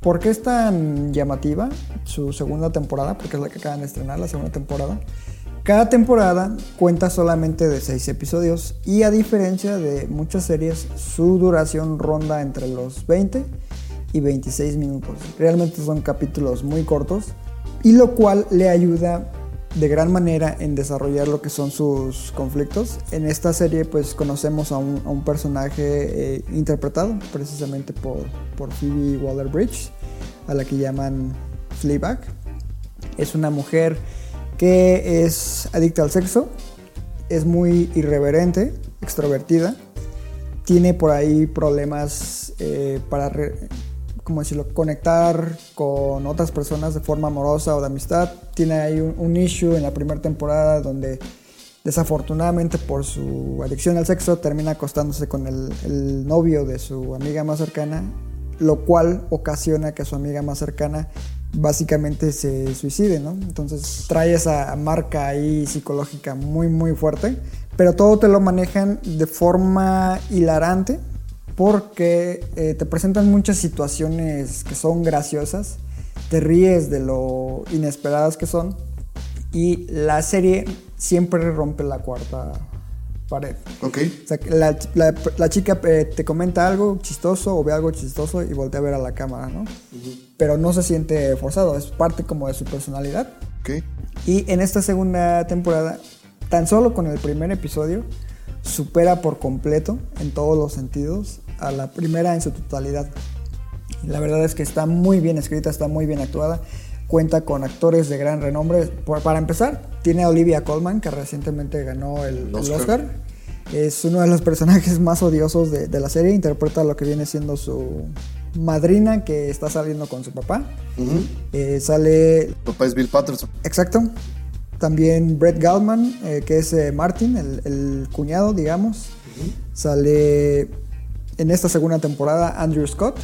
¿Por qué es tan llamativa su segunda temporada? Porque es la que acaban de estrenar, la segunda temporada. Cada temporada cuenta solamente de 6 episodios y a diferencia de muchas series, su duración ronda entre los 20 y 26 minutos. Realmente son capítulos muy cortos y lo cual le ayuda de gran manera en desarrollar lo que son sus conflictos. En esta serie pues conocemos a un, personaje eh, interpretado precisamente por, por Phoebe Waller-Bridge, a la que llaman Fleabag. Es una mujer que es adicta al sexo, es muy irreverente, extrovertida, tiene por ahí problemas eh, para, ¿cómo decirlo?, conectar con otras personas de forma amorosa o de amistad. Tiene ahí un, un issue en la primera temporada donde desafortunadamente por su adicción al sexo termina acostándose con el, el novio de su amiga más cercana, lo cual ocasiona que su amiga más cercana básicamente se suicide, ¿no? Entonces trae esa marca ahí psicológica muy muy fuerte, pero todo te lo manejan de forma hilarante porque eh, te presentan muchas situaciones que son graciosas, te ríes de lo inesperadas que son y la serie siempre rompe la cuarta pared. Ok. O sea, la- la chica eh, te comenta algo chistoso o ve algo chistoso y voltea a ver a la cámara, ¿no? Pero no se siente forzado, es parte como de su personalidad. Ok. Y en esta segunda temporada, tan solo con el primer episodio, supera por completo, en todos los sentidos, a la primera en su totalidad. La verdad es que está muy bien escrita, está muy bien actuada. Cuenta con actores de gran renombre. Por- para empezar, tiene a Olivia Colman, que recientemente ganó el, el Oscar. Oscar. Es uno de los personajes más odiosos de, de la serie. Interpreta lo que viene siendo su madrina, que está saliendo con su papá. Eh, sale Papá es Bill Patterson. Exacto. También Brett Galman, eh, que es eh, Martin, el, el cuñado, digamos. Sale en esta segunda temporada Andrew Scott,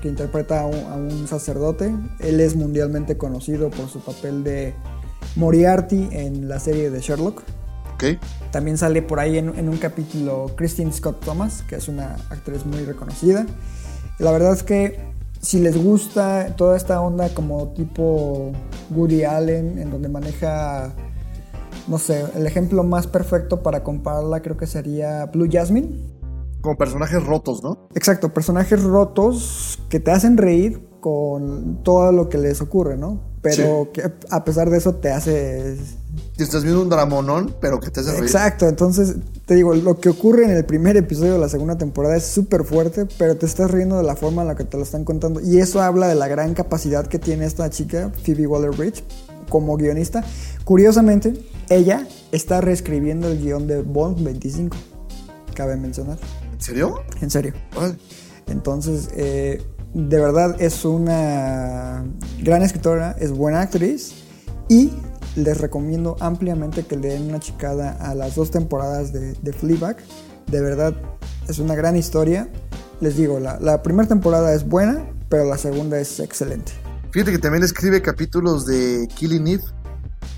que interpreta a un, a un sacerdote. Él es mundialmente conocido por su papel de Moriarty en la serie de Sherlock. Ok. También sale por ahí en, en un capítulo Christine Scott Thomas, que es una actriz muy reconocida. La verdad es que si les gusta toda esta onda como tipo Woody Allen, en donde maneja, no sé, el ejemplo más perfecto para compararla creo que sería Blue Jasmine. Como personajes rotos, ¿no? Exacto, personajes rotos que te hacen reír con todo lo que les ocurre, ¿no? Pero que a pesar de eso te hace Y estás viendo un dramonón, pero que te hace reír. Exacto, entonces te digo, lo que ocurre en el primer episodio de la segunda temporada es súper fuerte, pero te estás riendo de la forma en la que te lo están contando. Y eso habla de la gran capacidad que tiene esta chica, Phoebe Waller-Bridge, como guionista. Curiosamente, ella está reescribiendo el guion de Bond 25, cabe mencionar. ¿En serio? En serio. Órale. Entonces, eh, de verdad es una gran escritora, es buena actriz y les recomiendo ampliamente que le den una chicada a las dos temporadas de, de Fleabag. De verdad, es una gran historia. Les digo, la, la primera temporada es buena, pero la segunda es excelente. Fíjate que también escribe capítulos de Killing Eve.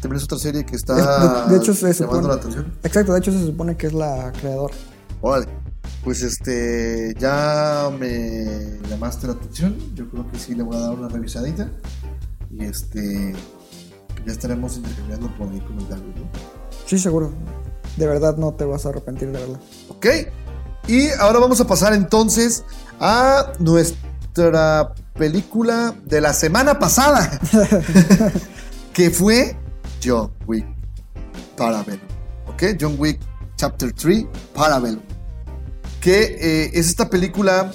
También es otra serie que está de, de hecho, se llamando supone, la atención. Exacto, de hecho se supone que es la creadora. Órale. Pues este, ya me llamaste la atención. Yo creo que sí le voy a dar una revisadita. Y este, ya estaremos intercambiando por ahí comentarios, ¿no? Sí, seguro. De verdad no te vas a arrepentir de verla. Ok. Y ahora vamos a pasar entonces a nuestra película de la semana pasada. que fue John Wick Parabellum. Ok, John Wick Chapter 3 Parabellum. Que eh, es esta película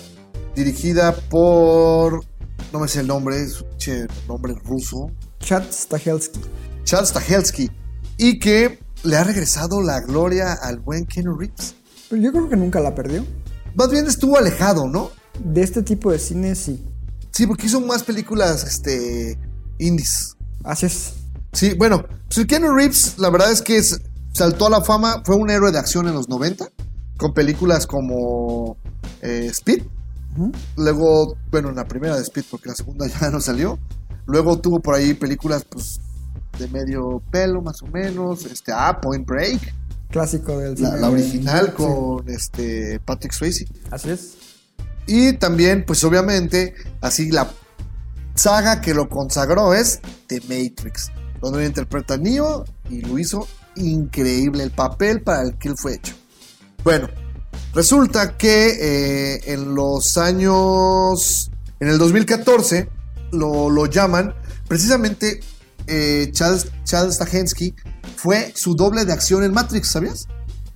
dirigida por. No me sé el nombre, es un nombre ruso. Chad Stahelski. Chad Stahelski. Y que le ha regresado la gloria al buen Keanu Reeves. Pero yo creo que nunca la perdió. Más bien estuvo alejado, ¿no? De este tipo de cine sí. Sí, porque hizo más películas este, indies. Así es. Sí, bueno, pues Keanu Reeves, la verdad es que es- saltó a la fama, fue un héroe de acción en los 90, con películas como eh, Speed. Luego, bueno, en la primera de Speed, porque la segunda ya no salió. Luego tuvo por ahí películas, pues, de medio pelo, más o menos. Este, ah, Point Break. Clásico del La, cine la de- original con este Patrick Swayze. así es. Y también, pues obviamente, así la saga que lo consagró es The Matrix, donde interpreta a Neo y lo hizo increíble el papel para el que él fue hecho. Bueno, resulta que eh, en los años, en el 2014, lo, lo llaman, precisamente eh, Charles, Charles fue su doble de acción en Matrix, ¿sabías?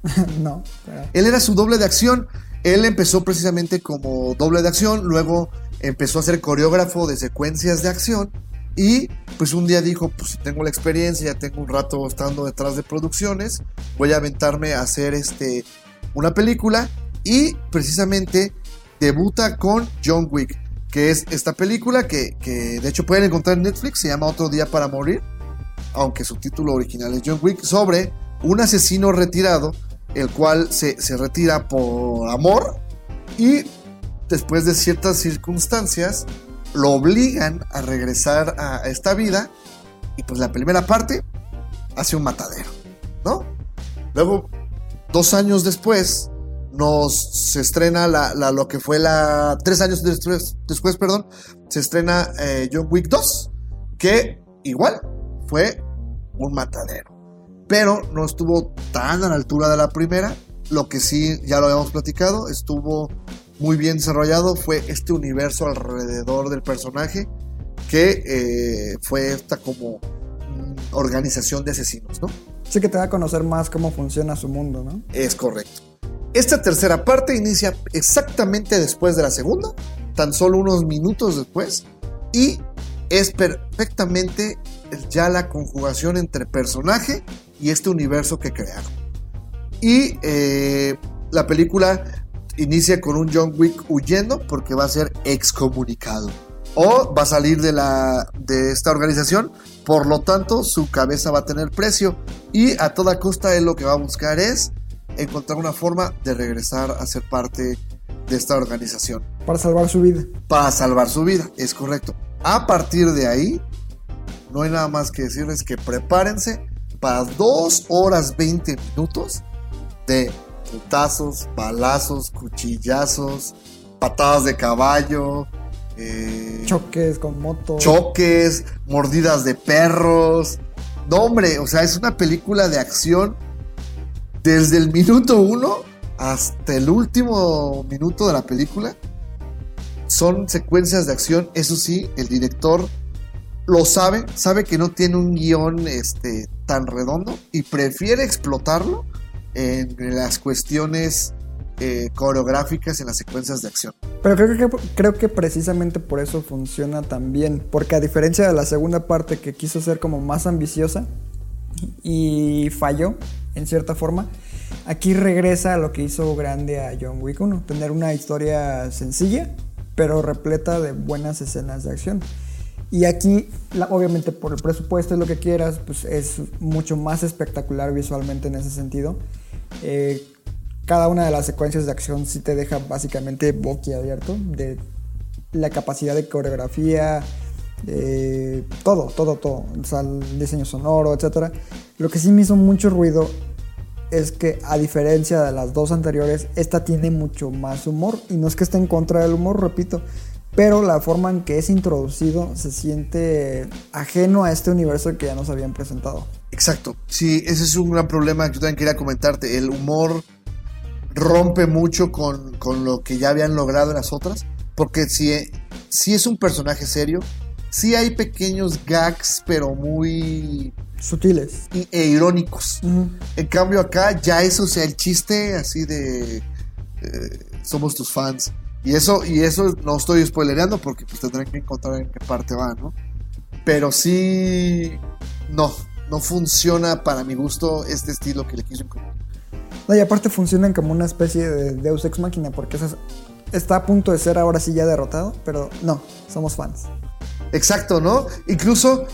no, pero- Él era su doble de acción. Él empezó precisamente como doble de acción, luego empezó a ser coreógrafo de secuencias de acción y pues un día dijo, pues si tengo la experiencia, ya tengo un rato estando detrás de producciones, voy a aventarme a hacer este una película y precisamente debuta con John Wick, que es esta película que, que de hecho pueden encontrar en Netflix, se llama Otro Día para Morir, aunque su título original es John Wick, sobre un asesino retirado, el cual se, se retira por amor y después de ciertas circunstancias lo obligan a regresar a esta vida y pues la primera parte hace un matadero, ¿no? Luego, dos años después, nos se estrena lo que fue la... Tres años después, después perdón, se estrena eh, John Wick 2, que igual fue un matadero. Pero no estuvo tan a la altura de la primera. Lo que sí, ya lo habíamos platicado, estuvo muy bien desarrollado. Fue este universo alrededor del personaje que eh, fue esta como mm, organización de asesinos, ¿no? Sí que te va a conocer más cómo funciona su mundo, ¿no? Es correcto. Esta tercera parte inicia exactamente después de la segunda, tan solo unos minutos después, y es perfectamente ya la conjugación entre personaje y este universo que crearon. Y eh, la película inicia con un John Wick huyendo porque va a ser excomunicado o va a salir de, la, de esta organización, por lo tanto su cabeza va a tener precio y a toda costa él lo que va a buscar es encontrar una forma de regresar a ser parte de esta organización Para salvar su vida. para salvar su vida, es correcto. A partir de ahí, no hay nada más que decirles que prepárense para 2 horas 20 minutos de putazos, balazos, cuchillazos, patadas de caballo, eh, Choques con moto. choques, mordidas de perros. No, hombre, o sea, es una película de acción desde el minuto uno hasta el último minuto de la película. Son secuencias de acción, eso sí, el director lo sabe, sabe que no tiene un guion este, tan redondo y prefiere explotarlo en las cuestiones eh, coreográficas en las secuencias de acción. Pero creo que, creo que precisamente por eso funciona tan bien. Porque a diferencia de la segunda parte que quiso ser como más ambiciosa y falló en cierta forma, aquí regresa a lo que hizo grande a John Wick 1. Tener una historia sencilla, pero repleta de buenas escenas de acción. Y aquí, la- obviamente por el presupuesto y lo que quieras, pues es mucho más espectacular visualmente en ese sentido. Eh, cada una de las secuencias de acción sí te deja básicamente boquiabierto de la capacidad de coreografía, todo, todo, todo. O sea, el diseño sonoro, etc. Lo que sí me hizo mucho ruido es que a diferencia de las dos anteriores, esta tiene mucho más humor. Y no es que esté en contra del humor, repito. Pero la forma en que es introducido se siente ajeno a este universo que ya nos habían presentado. Exacto. Sí, ese es un gran problema que yo también quería comentarte. El humor rompe mucho con, con lo que ya habían logrado en las otras. Porque si, si es un personaje serio, sí hay pequeños gags, pero muy Sutiles. i- e irónicos. En cambio acá ya eso, o sea, el chiste así de eh, somos tus fans. Y eso, y eso no estoy spoilereando porque pues tendrán que encontrar en qué parte va, ¿no? Pero sí, no, no funciona para mi gusto este estilo que le quiso incluir. No, y aparte funcionan como una especie de Deus Ex Máquina, porque esas- está a punto de ser ahora sí ya derrotado, pero no, somos fans. Exacto, ¿no? Incluso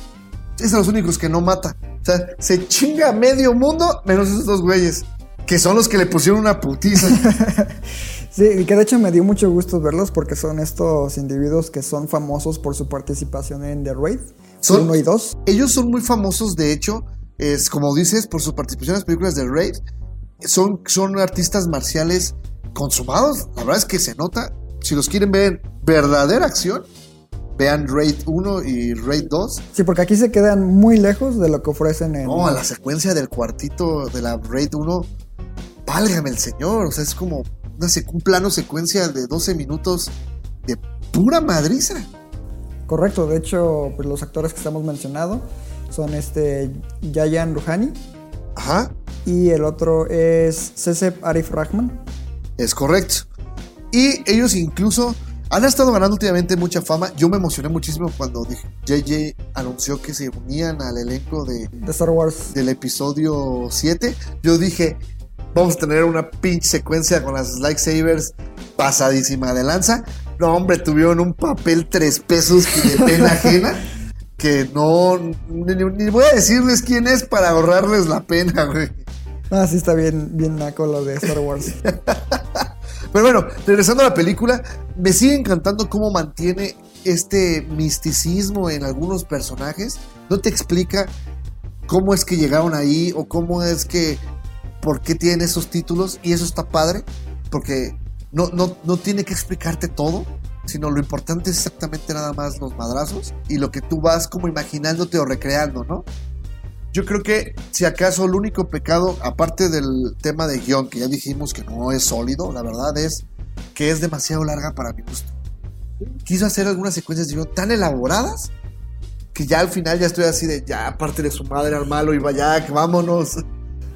es de los únicos que no mata. O sea, se chinga medio mundo menos esos dos güeyes. Que son los que le pusieron una putiza. Sí, y que de hecho me dio mucho gusto verlos porque son estos individuos que son famosos por su participación en The Raid Son- 1 y 2. Ellos son muy famosos, de hecho, es como dices, por su participación en las películas de Raid son, son artistas marciales consumados. La verdad es que se nota. Si los quieren ver en verdadera acción, vean Raid 1 y Raid 2. Sí, porque aquí se quedan muy lejos de lo que ofrecen en. No, la secuencia del cuartito de la Raid 1, válgame el señor. O sea, es como una un plano secuencia de 12 minutos de pura madriza. Correcto, de hecho, pues los actores que estamos mencionando son este Yayan Ruhani Ajá, y el otro es Cecep Arif Rahman. es correcto. Y ellos incluso han estado ganando últimamente mucha fama. Yo me emocioné muchísimo cuando JJ anunció que se unían al elenco de, de Star Wars. del episodio 7. Yo dije, vamos a tener una pinche secuencia con las lightsabers pasadísima de lanza. No, hombre, tuvieron un papel tres pesos que de pena ajena. Que no, ni, ni voy a decirles quién es para ahorrarles la pena, güey. Ah, sí está bien, bien naco lo de Star Wars. Pero bueno, regresando a la película, me sigue encantando cómo mantiene este misticismo en algunos personajes. No te explica cómo es que llegaron ahí o cómo es que, por qué tienen esos títulos. Y eso está padre, porque no, no, no tiene que explicarte todo, sino lo importante es exactamente nada más los madrazos y lo que tú vas como imaginándote o recreando, ¿no? Yo creo que si acaso el único pecado, aparte del tema de guion, que ya dijimos que no es sólido, la verdad es que es demasiado larga para mi gusto. Quiso hacer algunas secuencias de guion tan elaboradas que ya al final ya estoy así de ya, aparte de su madre al malo y vaya, que vámonos.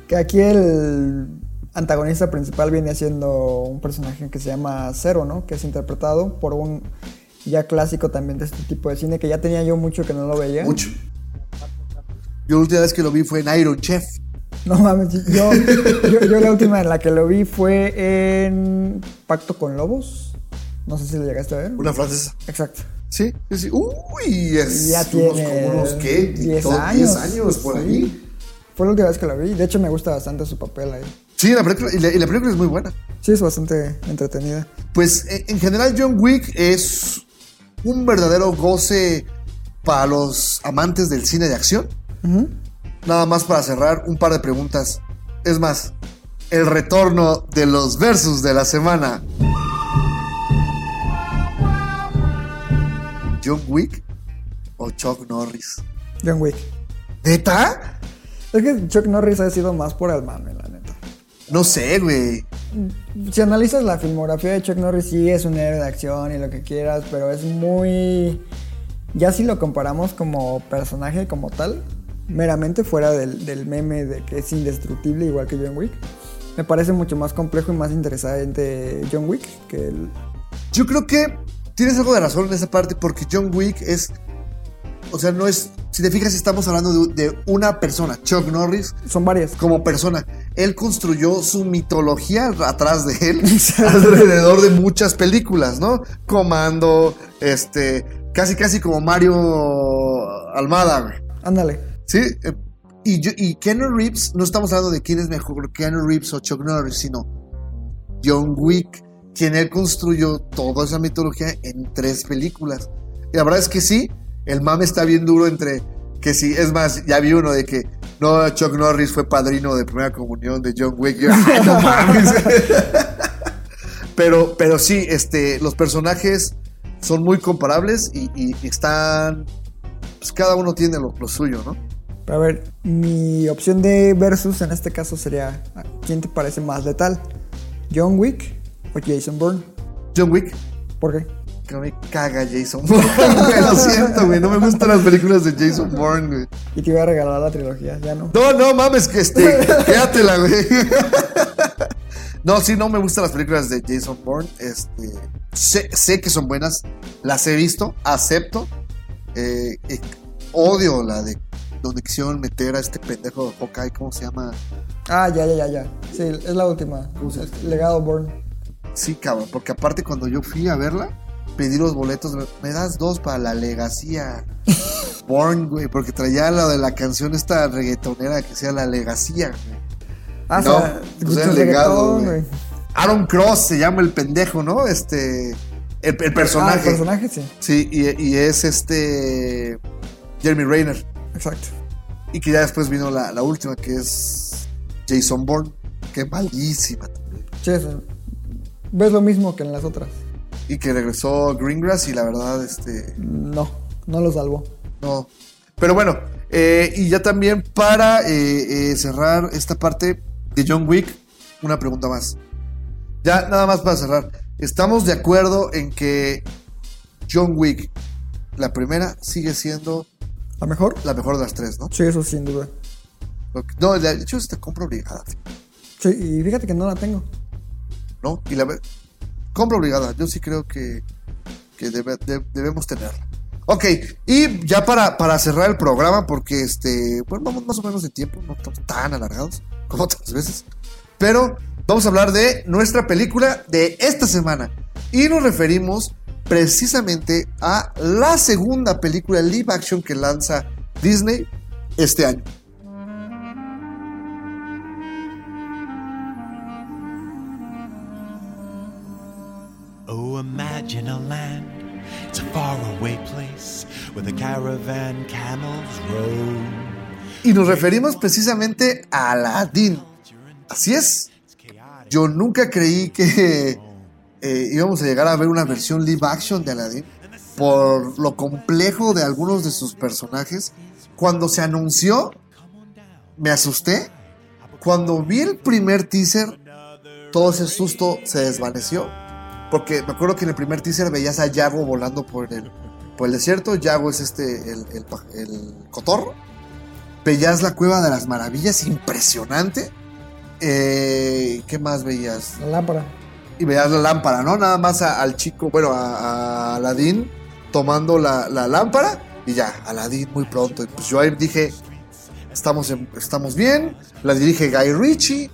que aquí el antagonista principal viene siendo un personaje que se llama Zero, ¿no? Que es interpretado por un ya clásico también de este tipo de cine que ya tenía yo mucho que no lo veía. Mucho. Yo la última vez que lo vi fue en Iron Chef. No mames, yo, yo, yo la última en la que lo vi fue en Pacto con Lobos. No sé si lo llegaste a ver. Una francesa. Exacto. Sí, sí. Uy, es Ya unos, como unos, ¿qué? 10 Todo- años. 10 años por Sí. ahí. Fue la última vez que lo vi. De hecho, me gusta bastante su papel ahí. Sí, la película, y la, y la película es muy buena. Sí, es bastante entretenida. Pues en, en general John Wick es un verdadero goce para los amantes del cine de acción. Nada más para cerrar, un par de preguntas. Es más, el retorno de los versus de la semana. ¿John Wick o Chuck Norris? John Wick. ¿Neta? Es que Chuck Norris ha sido más por el mame, la neta. No sé, güey. Si analizas la filmografía de Chuck Norris, sí es un héroe de acción y lo que quieras, pero es muy. Ya si lo comparamos como personaje, como tal, meramente fuera del, del meme de que es indestructible, igual que John Wick, me parece mucho más complejo y más interesante John Wick que el. Yo creo que tienes algo de razón en esa parte porque John Wick es, o sea, no es, si te fijas estamos hablando de, de una persona, Chuck Norris Son varias. como persona. Él construyó su mitología atrás de él alrededor de muchas películas, ¿no? Comando, este, casi casi como Mario Almada, güey. Ándale. ¿Sí? Eh, Y, yo, y Reeves, no estamos hablando de quién es mejor, Keanu Reeves o Chuck Norris, sino John Wick, quien él construyó toda esa mitología en tres películas. Y la verdad es que sí, el mame está bien duro entre que sí, es más, ya vi uno de que no, Chuck Norris fue padrino de primera comunión de John Wick. Pero, pero sí, este, los personajes son muy comparables y, están, pues cada uno tiene lo suyo, ¿no? Pero a ver, mi opción de versus en este caso sería: ¿quién te parece más letal? ¿John Wick o Jason Bourne? John Wick. ¿Por qué? Que me caga Jason Bourne, güey, Lo siento, güey. No me gustan las películas de Jason Bourne, güey. Y te iba a regalar la trilogía, ya no. No, no mames, que este. Quédatela, güey. No, sí, no me gustan las películas de Jason Bourne. Este. Sé, sé que son buenas. Las he visto, acepto. Eh, eh, odio la de donde quisieron meter a este pendejo de Hawkeye, ¿cómo se llama? Ah, ya, ya, ya, ya. Sí, es la última. Legado Bourne. Sí, cabrón, porque aparte cuando yo fui a verla, pedí los boletos, me, das dos para la legacía Born, güey, porque traía la de la canción esta reggaetonera que sea la legacía, güey. Ah, No, sea, pues era el legado, güey. Aaron Cross se llama el pendejo, ¿no? Este, el, el Ah, el personaje. personaje, sí. Sí, y, y es este Jeremy Rayner. Exacto. Y que ya después vino la, la última, que es Jason Bourne. que malísima. Sí, es- ves lo mismo que en las otras. Y que regresó Greengrass y la verdad, este, No, no lo salvó. no. Pero bueno, eh, y ya también para eh, eh, cerrar esta parte de John Wick, una pregunta más. Ya nada más para cerrar. ¿Estamos de acuerdo en que John Wick, la primera, sigue siendo ¿A mejor? la mejor de las tres, ¿no? Sí, eso sin duda. No, de hecho, esta compra obligada, Sí, y fíjate que no la tengo. ¿no? Y la compra obligada. Yo sí creo que, que debe- de- debemos tenerla. Ok, y ya para, para cerrar el programa, porque este, bueno, vamos más o menos de tiempo, no estamos tan alargados como otras veces. Pero vamos a hablar de nuestra película de esta semana. Y nos referimos precisamente a la segunda película live action que lanza Disney este año. Oh, imagine a land. It's a faraway place where the caravan camels roam. Y nos referimos precisamente a Aladdin. Así es. Yo nunca creí que eh, íbamos a llegar a ver una versión live action de Aladdin por lo complejo de algunos de sus personajes. Cuando se anunció, me asusté. Cuando vi el primer teaser, todo ese susto se desvaneció. Porque me acuerdo que en el primer teaser veías a Yago volando por el, por el desierto. Yago es este, el, el el cotorro veías la cueva de las maravillas, impresionante. Eh, ¿Qué más veías? La lámpara. Y veías la lámpara, ¿no? Nada más a- al chico, bueno, a, a Aladín tomando la, la lámpara y ya, Aladín muy pronto. Y pues yo ahí dije, estamos, en- estamos bien, la dirige Guy Ritchie,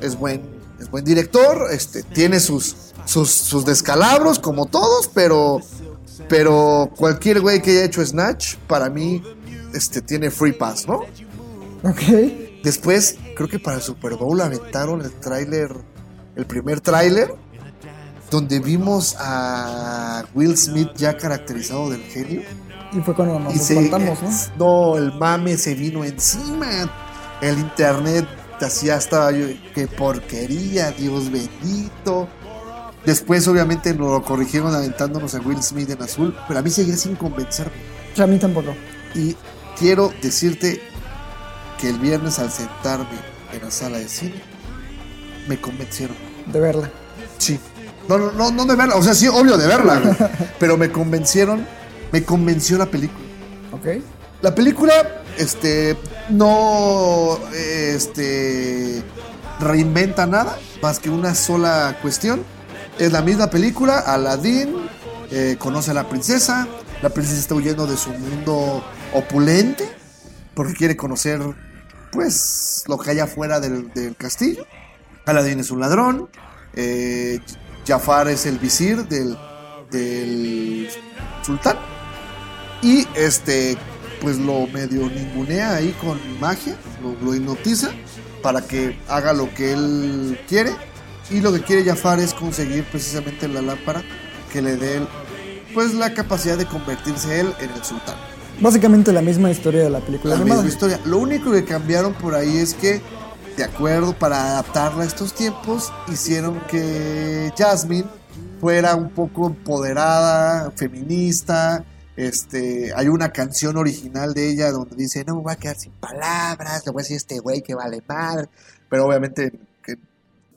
es buen, es buen director, este, tiene sus, sus, sus descalabros como todos, pero, pero cualquier güey que haya hecho Snatch, para mí, este, tiene free pass, ¿no? Ok. Después, creo que para el Super Bowl aventaron el tráiler, el primer tráiler, donde vimos a Will Smith ya caracterizado del genio. Y fue cuando nos espantamos, ¿no? no, el mame se vino encima. El internet hacía hasta yo, qué porquería, Dios bendito. Después, obviamente, nos lo corrigieron aventándonos a Will Smith en azul, pero a mí seguía sin convencerme. A mí tampoco. Y quiero decirte que el viernes al sentarme en la sala de cine, me convencieron. De verla. Sí. No, no, no, no de verla, o sea, sí, obvio de verla, güey. pero me convencieron, me convenció la película. Ok. La película, este, no, este, reinventa nada, más que una sola cuestión. Es la misma película, Aladdin eh, conoce a la princesa, la princesa está huyendo de su mundo opulente, porque quiere conocer, pues, lo que hay afuera del, del castillo. Aladdin es un ladrón, eh, Jafar es el visir del, del sultán. Y este, pues lo medio ningunea ahí con magia, lo, lo hipnotiza para que haga lo que él quiere. Y lo que quiere Jafar es conseguir precisamente la lámpara que le dé pues la capacidad de convertirse él en el sultán. Básicamente la misma historia de la película La animada. misma historia. Lo único que cambiaron por ahí es que, de acuerdo, para adaptarla a estos tiempos, hicieron que Jasmine fuera un poco empoderada, feminista. Este, hay una canción original de ella donde dice, no me voy a quedar sin palabras, le voy a decir a este güey que vale madre. Pero obviamente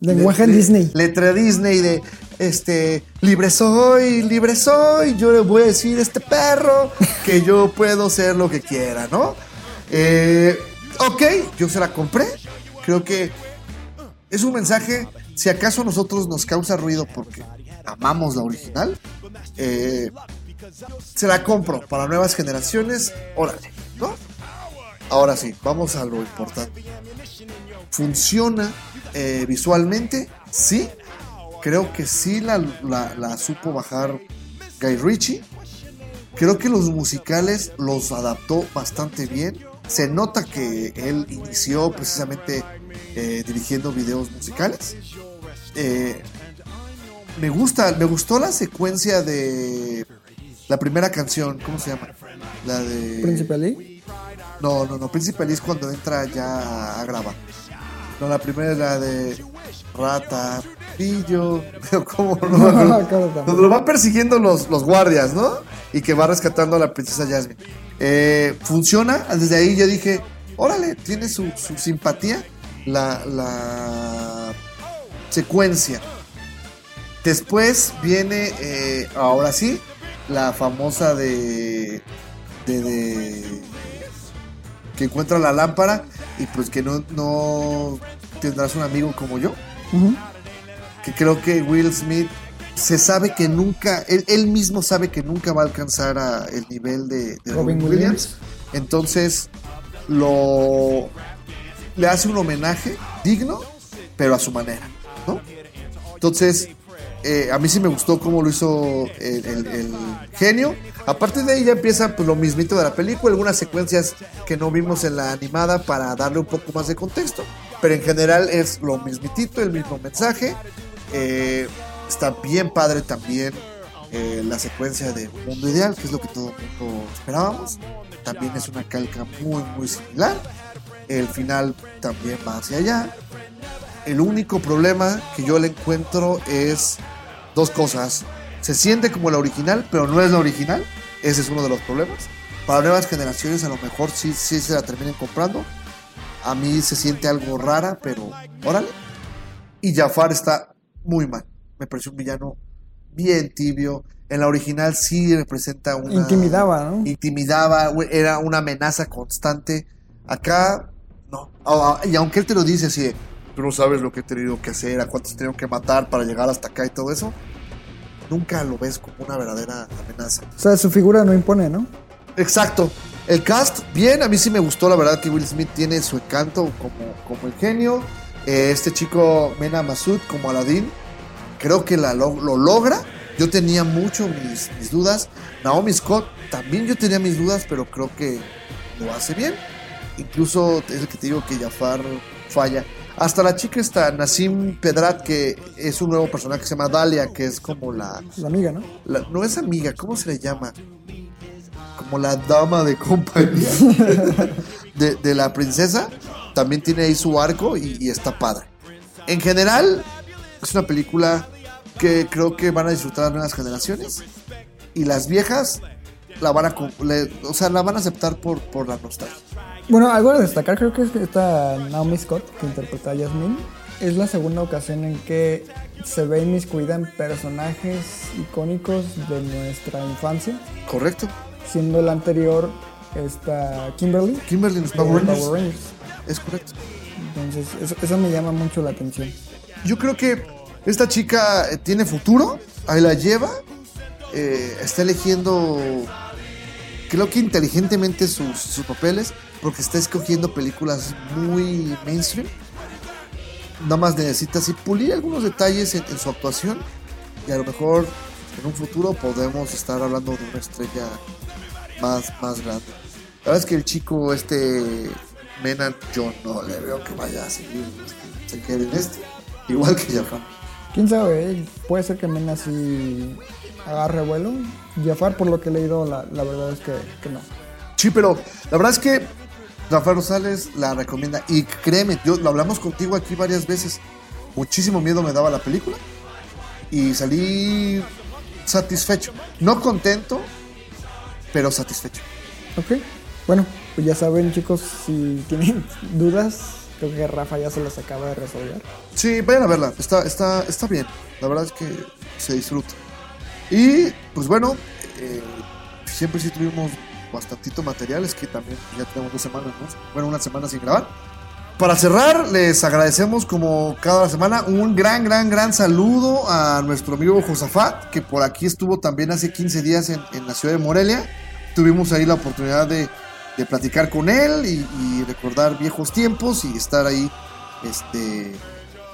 Lenguaje le- Disney. Letra Disney de este libre soy, libre soy, yo le voy a decir a este perro que yo puedo ser lo que quiera, ¿no? Eh, ok, yo se la compré. Creo que es un mensaje, si acaso a nosotros nos causa ruido porque amamos la original, eh, se la compro para nuevas generaciones, órale, ¿no? Ahora sí, vamos a lo importante. ¿Funciona eh, visualmente? Sí. Creo que sí la, la- la supo bajar Guy Ritchie. Creo que los musicales los adaptó bastante bien. Se nota que él inició precisamente eh, dirigiendo videos musicales. Eh, me gusta, me gustó la secuencia de la primera canción, ¿cómo se llama? La de Príncipe Ali. no, no, no. Príncipe Ali es cuando entra ya a grabar. No, la primera es la de Rata, Pillo. ¿Cómo no? No acuerdo tampoco. Donde lo van persiguiendo los, los guardias, ¿no? Y que va rescatando a la princesa Jasmine. Eh, funciona. Desde ahí yo dije, órale, tiene su, su simpatía la, la secuencia. Después viene, eh, ahora sí, la famosa de, de, de- que encuentra la lámpara y pues que no, no tendrás un amigo como yo. Que creo que Will Smith se sabe que nunca, él, él mismo sabe que nunca va a alcanzar a el nivel de, de Robin Williams. Entonces lo le hace un homenaje digno, pero a su manera, ¿no? Entonces, eh, a mí sí me gustó cómo lo hizo el, el- el genio. Aparte de ahí ya empieza pues, lo mismito de la película, algunas secuencias que no vimos en la animada para darle un poco más de contexto. Pero en general es lo mismitito, el mismo mensaje. Eh, está bien padre también eh, la secuencia de Mundo Ideal, que es lo que todo el mundo esperábamos. También es una calca muy, muy similar. El final también va hacia allá. El único problema que yo le encuentro es dos cosas. Se siente como la original, pero no es la original. Ese es uno de los problemas. Para nuevas generaciones a lo mejor sí, sí se la terminen comprando. A mí se siente algo rara, pero órale. Y Jafar está muy mal. Me pareció un villano bien tibio. En la original sí representa una... Intimidaba, ¿no? Intimidaba, era una amenaza constante. Acá, no. Ah, ah, Y aunque él te lo dice así, tú no sabes lo que he tenido que hacer, a cuántos he tenido que matar para llegar hasta acá y todo eso, nunca lo ves como una verdadera amenaza. O sea, su figura no impone, ¿no? Exacto. El cast, bien, a mí sí me gustó, la verdad que Will Smith tiene su encanto como, como el genio. Eh, este chico Mena Masud como Aladdin, creo que la lo, lo logra. Yo tenía mucho mis, mis dudas. Naomi Scott, también yo tenía mis dudas, pero creo que lo hace bien. Incluso es el que te digo que Jafar falla. Hasta la chica está, Nassim Pedrat, que es un nuevo personaje que se llama Dalia, que es como la, La amiga, ¿no? la- no es amiga, ¿cómo se le llama? Como la dama de compañía de, de la princesa. También tiene ahí su arco y, y está padre. En general, es una película que creo que van a disfrutar las nuevas generaciones. Y las viejas la van a, le- o sea, la van a aceptar por, por la nostalgia. Bueno, algo a destacar creo que es que esta Naomi Scott, que interpreta a Jasmine, es la segunda ocasión en que se ve inmiscuida en personajes icónicos de nuestra infancia, ¿Correcto? siendo el anterior esta Kimberly Kimberly los Power Rangers. Power Rangers. Es correcto. Entonces, eso, eso me llama mucho la atención. Yo creo que esta chica eh, tiene futuro, ahí la lleva, eh, está eligiendo, creo que inteligentemente sus, papeles, porque está escogiendo películas muy mainstream. Nada más necesita así pulir algunos detalles en, su actuación y a lo mejor en un futuro podemos estar hablando de una estrella más, más grande. La verdad es que el chico este Menan, yo no le veo que vaya a seguir, se quede en este, igual que Jafar. Quién sabe, eh? puede ser que Mena sí agarre vuelo. Jafar, por lo que he leído, la, la verdad es que, que no. Sí, pero la verdad es que Rafael Rosales la recomienda. Y créeme, yo lo hablamos contigo aquí varias veces. Muchísimo miedo me daba la película. Y salí satisfecho. No contento, pero satisfecho. Ok, bueno, pues ya saben chicos, si tienen dudas, creo que Rafa ya se las acaba de resolver. Sí, vayan a verla. Está, está, está bien. La verdad es que se disfruta. Y pues bueno, eh, siempre sí tuvimos bastantito material. Es que también ya tenemos dos semanas, ¿no? Bueno, una semana sin grabar. Para cerrar, les agradecemos como cada semana un gran, gran, gran saludo a nuestro amigo Josafat, que por aquí estuvo también hace 15 días en, en la ciudad de Morelia. Tuvimos ahí la oportunidad de, de platicar con él y, y recordar viejos tiempos y estar ahí, este,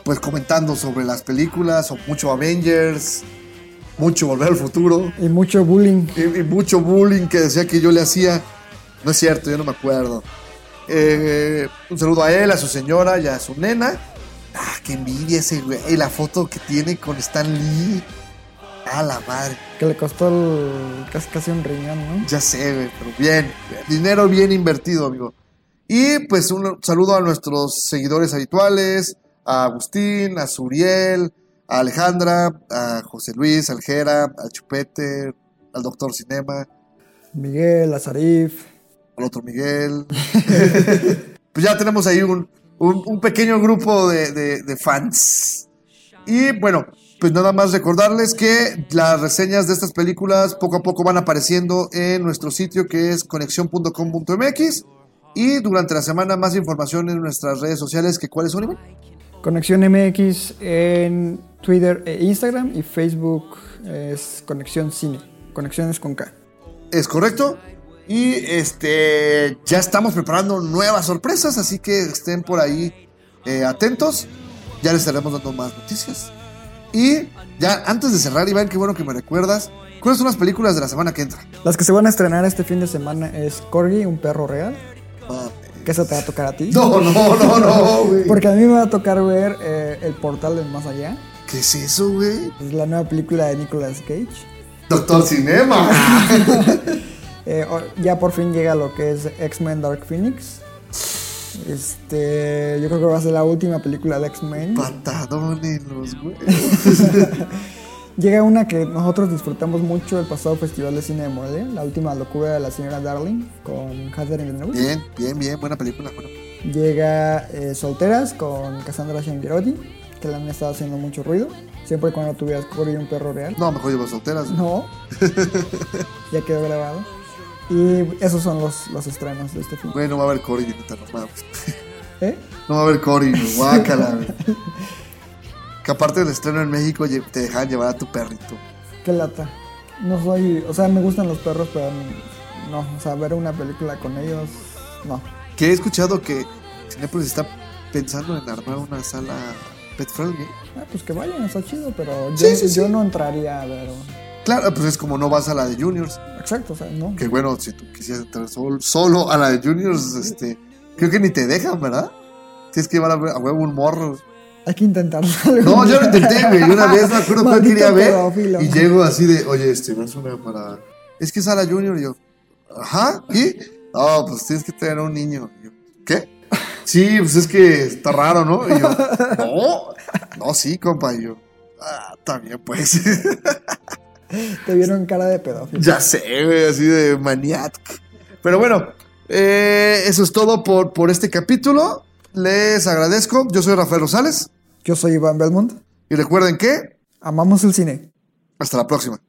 pues comentando sobre las películas, o mucho Avengers, mucho Volver al Futuro Y mucho bullying. y, y mucho bullying que decía que yo le hacía. No es cierto, yo no me acuerdo. Eh, un saludo a él, a su señora y a su nena. Ah, qué envidia ese güey. Y la foto que tiene con Stan Lee. A la madre. Que le costó el- casi, casi un riñón, ¿no? Ya sé, güey, pero bien. Dinero bien invertido, amigo. Y pues un saludo a nuestros seguidores habituales, a Agustín, a Suriel, a Alejandra, a José Luis, al Jera, al Chupete, al Doctor Cinema, Miguel, Azarif. al otro Miguel. pues ya tenemos ahí un, un- un pequeño grupo de, de- de fans. Y bueno, pues nada más recordarles que las reseñas de estas películas poco a poco van apareciendo en nuestro sitio que es conexión.com.mx. Y durante la semana más información en nuestras redes sociales que cuáles son, Iván? Conexión MX en Twitter e Instagram y Facebook es Conexión Cine. Conexiones con K. Es correcto. Y este ya estamos preparando nuevas sorpresas, así que estén por ahí eh, atentos. Ya les estaremos dando más noticias. Y ya antes de cerrar, Iván, qué bueno que me recuerdas. ¿Cuáles son las películas de la semana que entra? Las que se van a estrenar este fin de semana es Corgi, un perro real. Ah, Que esa te va a tocar a ti. No, no, no, no, güey. Porque a mí me va a tocar ver eh, El Portal del Más Allá. ¿Qué es eso, güey? Es la nueva película de Nicolas Cage. Doctor Cinema. Eh, ya por fin llega lo que es X-Men Dark Phoenix. Este, yo creo que va a ser la última película de X-Men. Patadón en los güeyes. Llega una que nosotros disfrutamos mucho el pasado Festival de Cine de Morelia, la última locura de la señora Darling con Catherine Deneuve. Bien, bien, bien. Buena película. buena. Llega eh, Solteras con Cassandra Shangirotti, que le han estado haciendo mucho ruido. Siempre cuando tuvieras Cory y un perro real. No, mejor llevo solteras. No. ya quedó grabado. Y esos son los, los estrenos de este film. Güey, no va a haber Cory, no mames. ¿Eh? No va a haber Cory, guácala, güey. Que aparte del estreno en México te dejan llevar a tu perrito. Qué lata. No soy. O sea, me gustan los perros, pero no. O sea, ver una película con ellos, no. Que he escuchado que Cinepolis está pensando en armar una sala pet friendly. Ah, pues que vayan, está chido, pero yo, Sí, sí, yo sí. no entraría a ver. Claro, pues es como no vas a la de Juniors. Exacto, o sea, no. Que bueno, si tú quisieras entrar sol- solo a la de Juniors, este, creo que ni te dejan, ¿verdad? Tienes que llevar a, a huevo un morro. Hay que intentarlo. No, yo lo intenté, güey. Una vez me acuerdo cuál quería ver. pedófilo. Y llego así de, oye, este, no es una para. Es que es a la Junior. Y yo, ajá, ¿y? No, pues tienes que tener a un niño. Y yo, ¿qué? Sí, pues es que está raro, ¿no? Y yo, no, no, sí, compa. Y yo, ah, también, pues. Te vieron cara de pedófilo. ya sé, güey, así de maniac. Pero bueno, eh, eso es todo por, por este capítulo. Les agradezco. Yo soy Rafael Rosales. Yo soy Iván Belmont. Y recuerden que, Amamos el cine. hasta la próxima.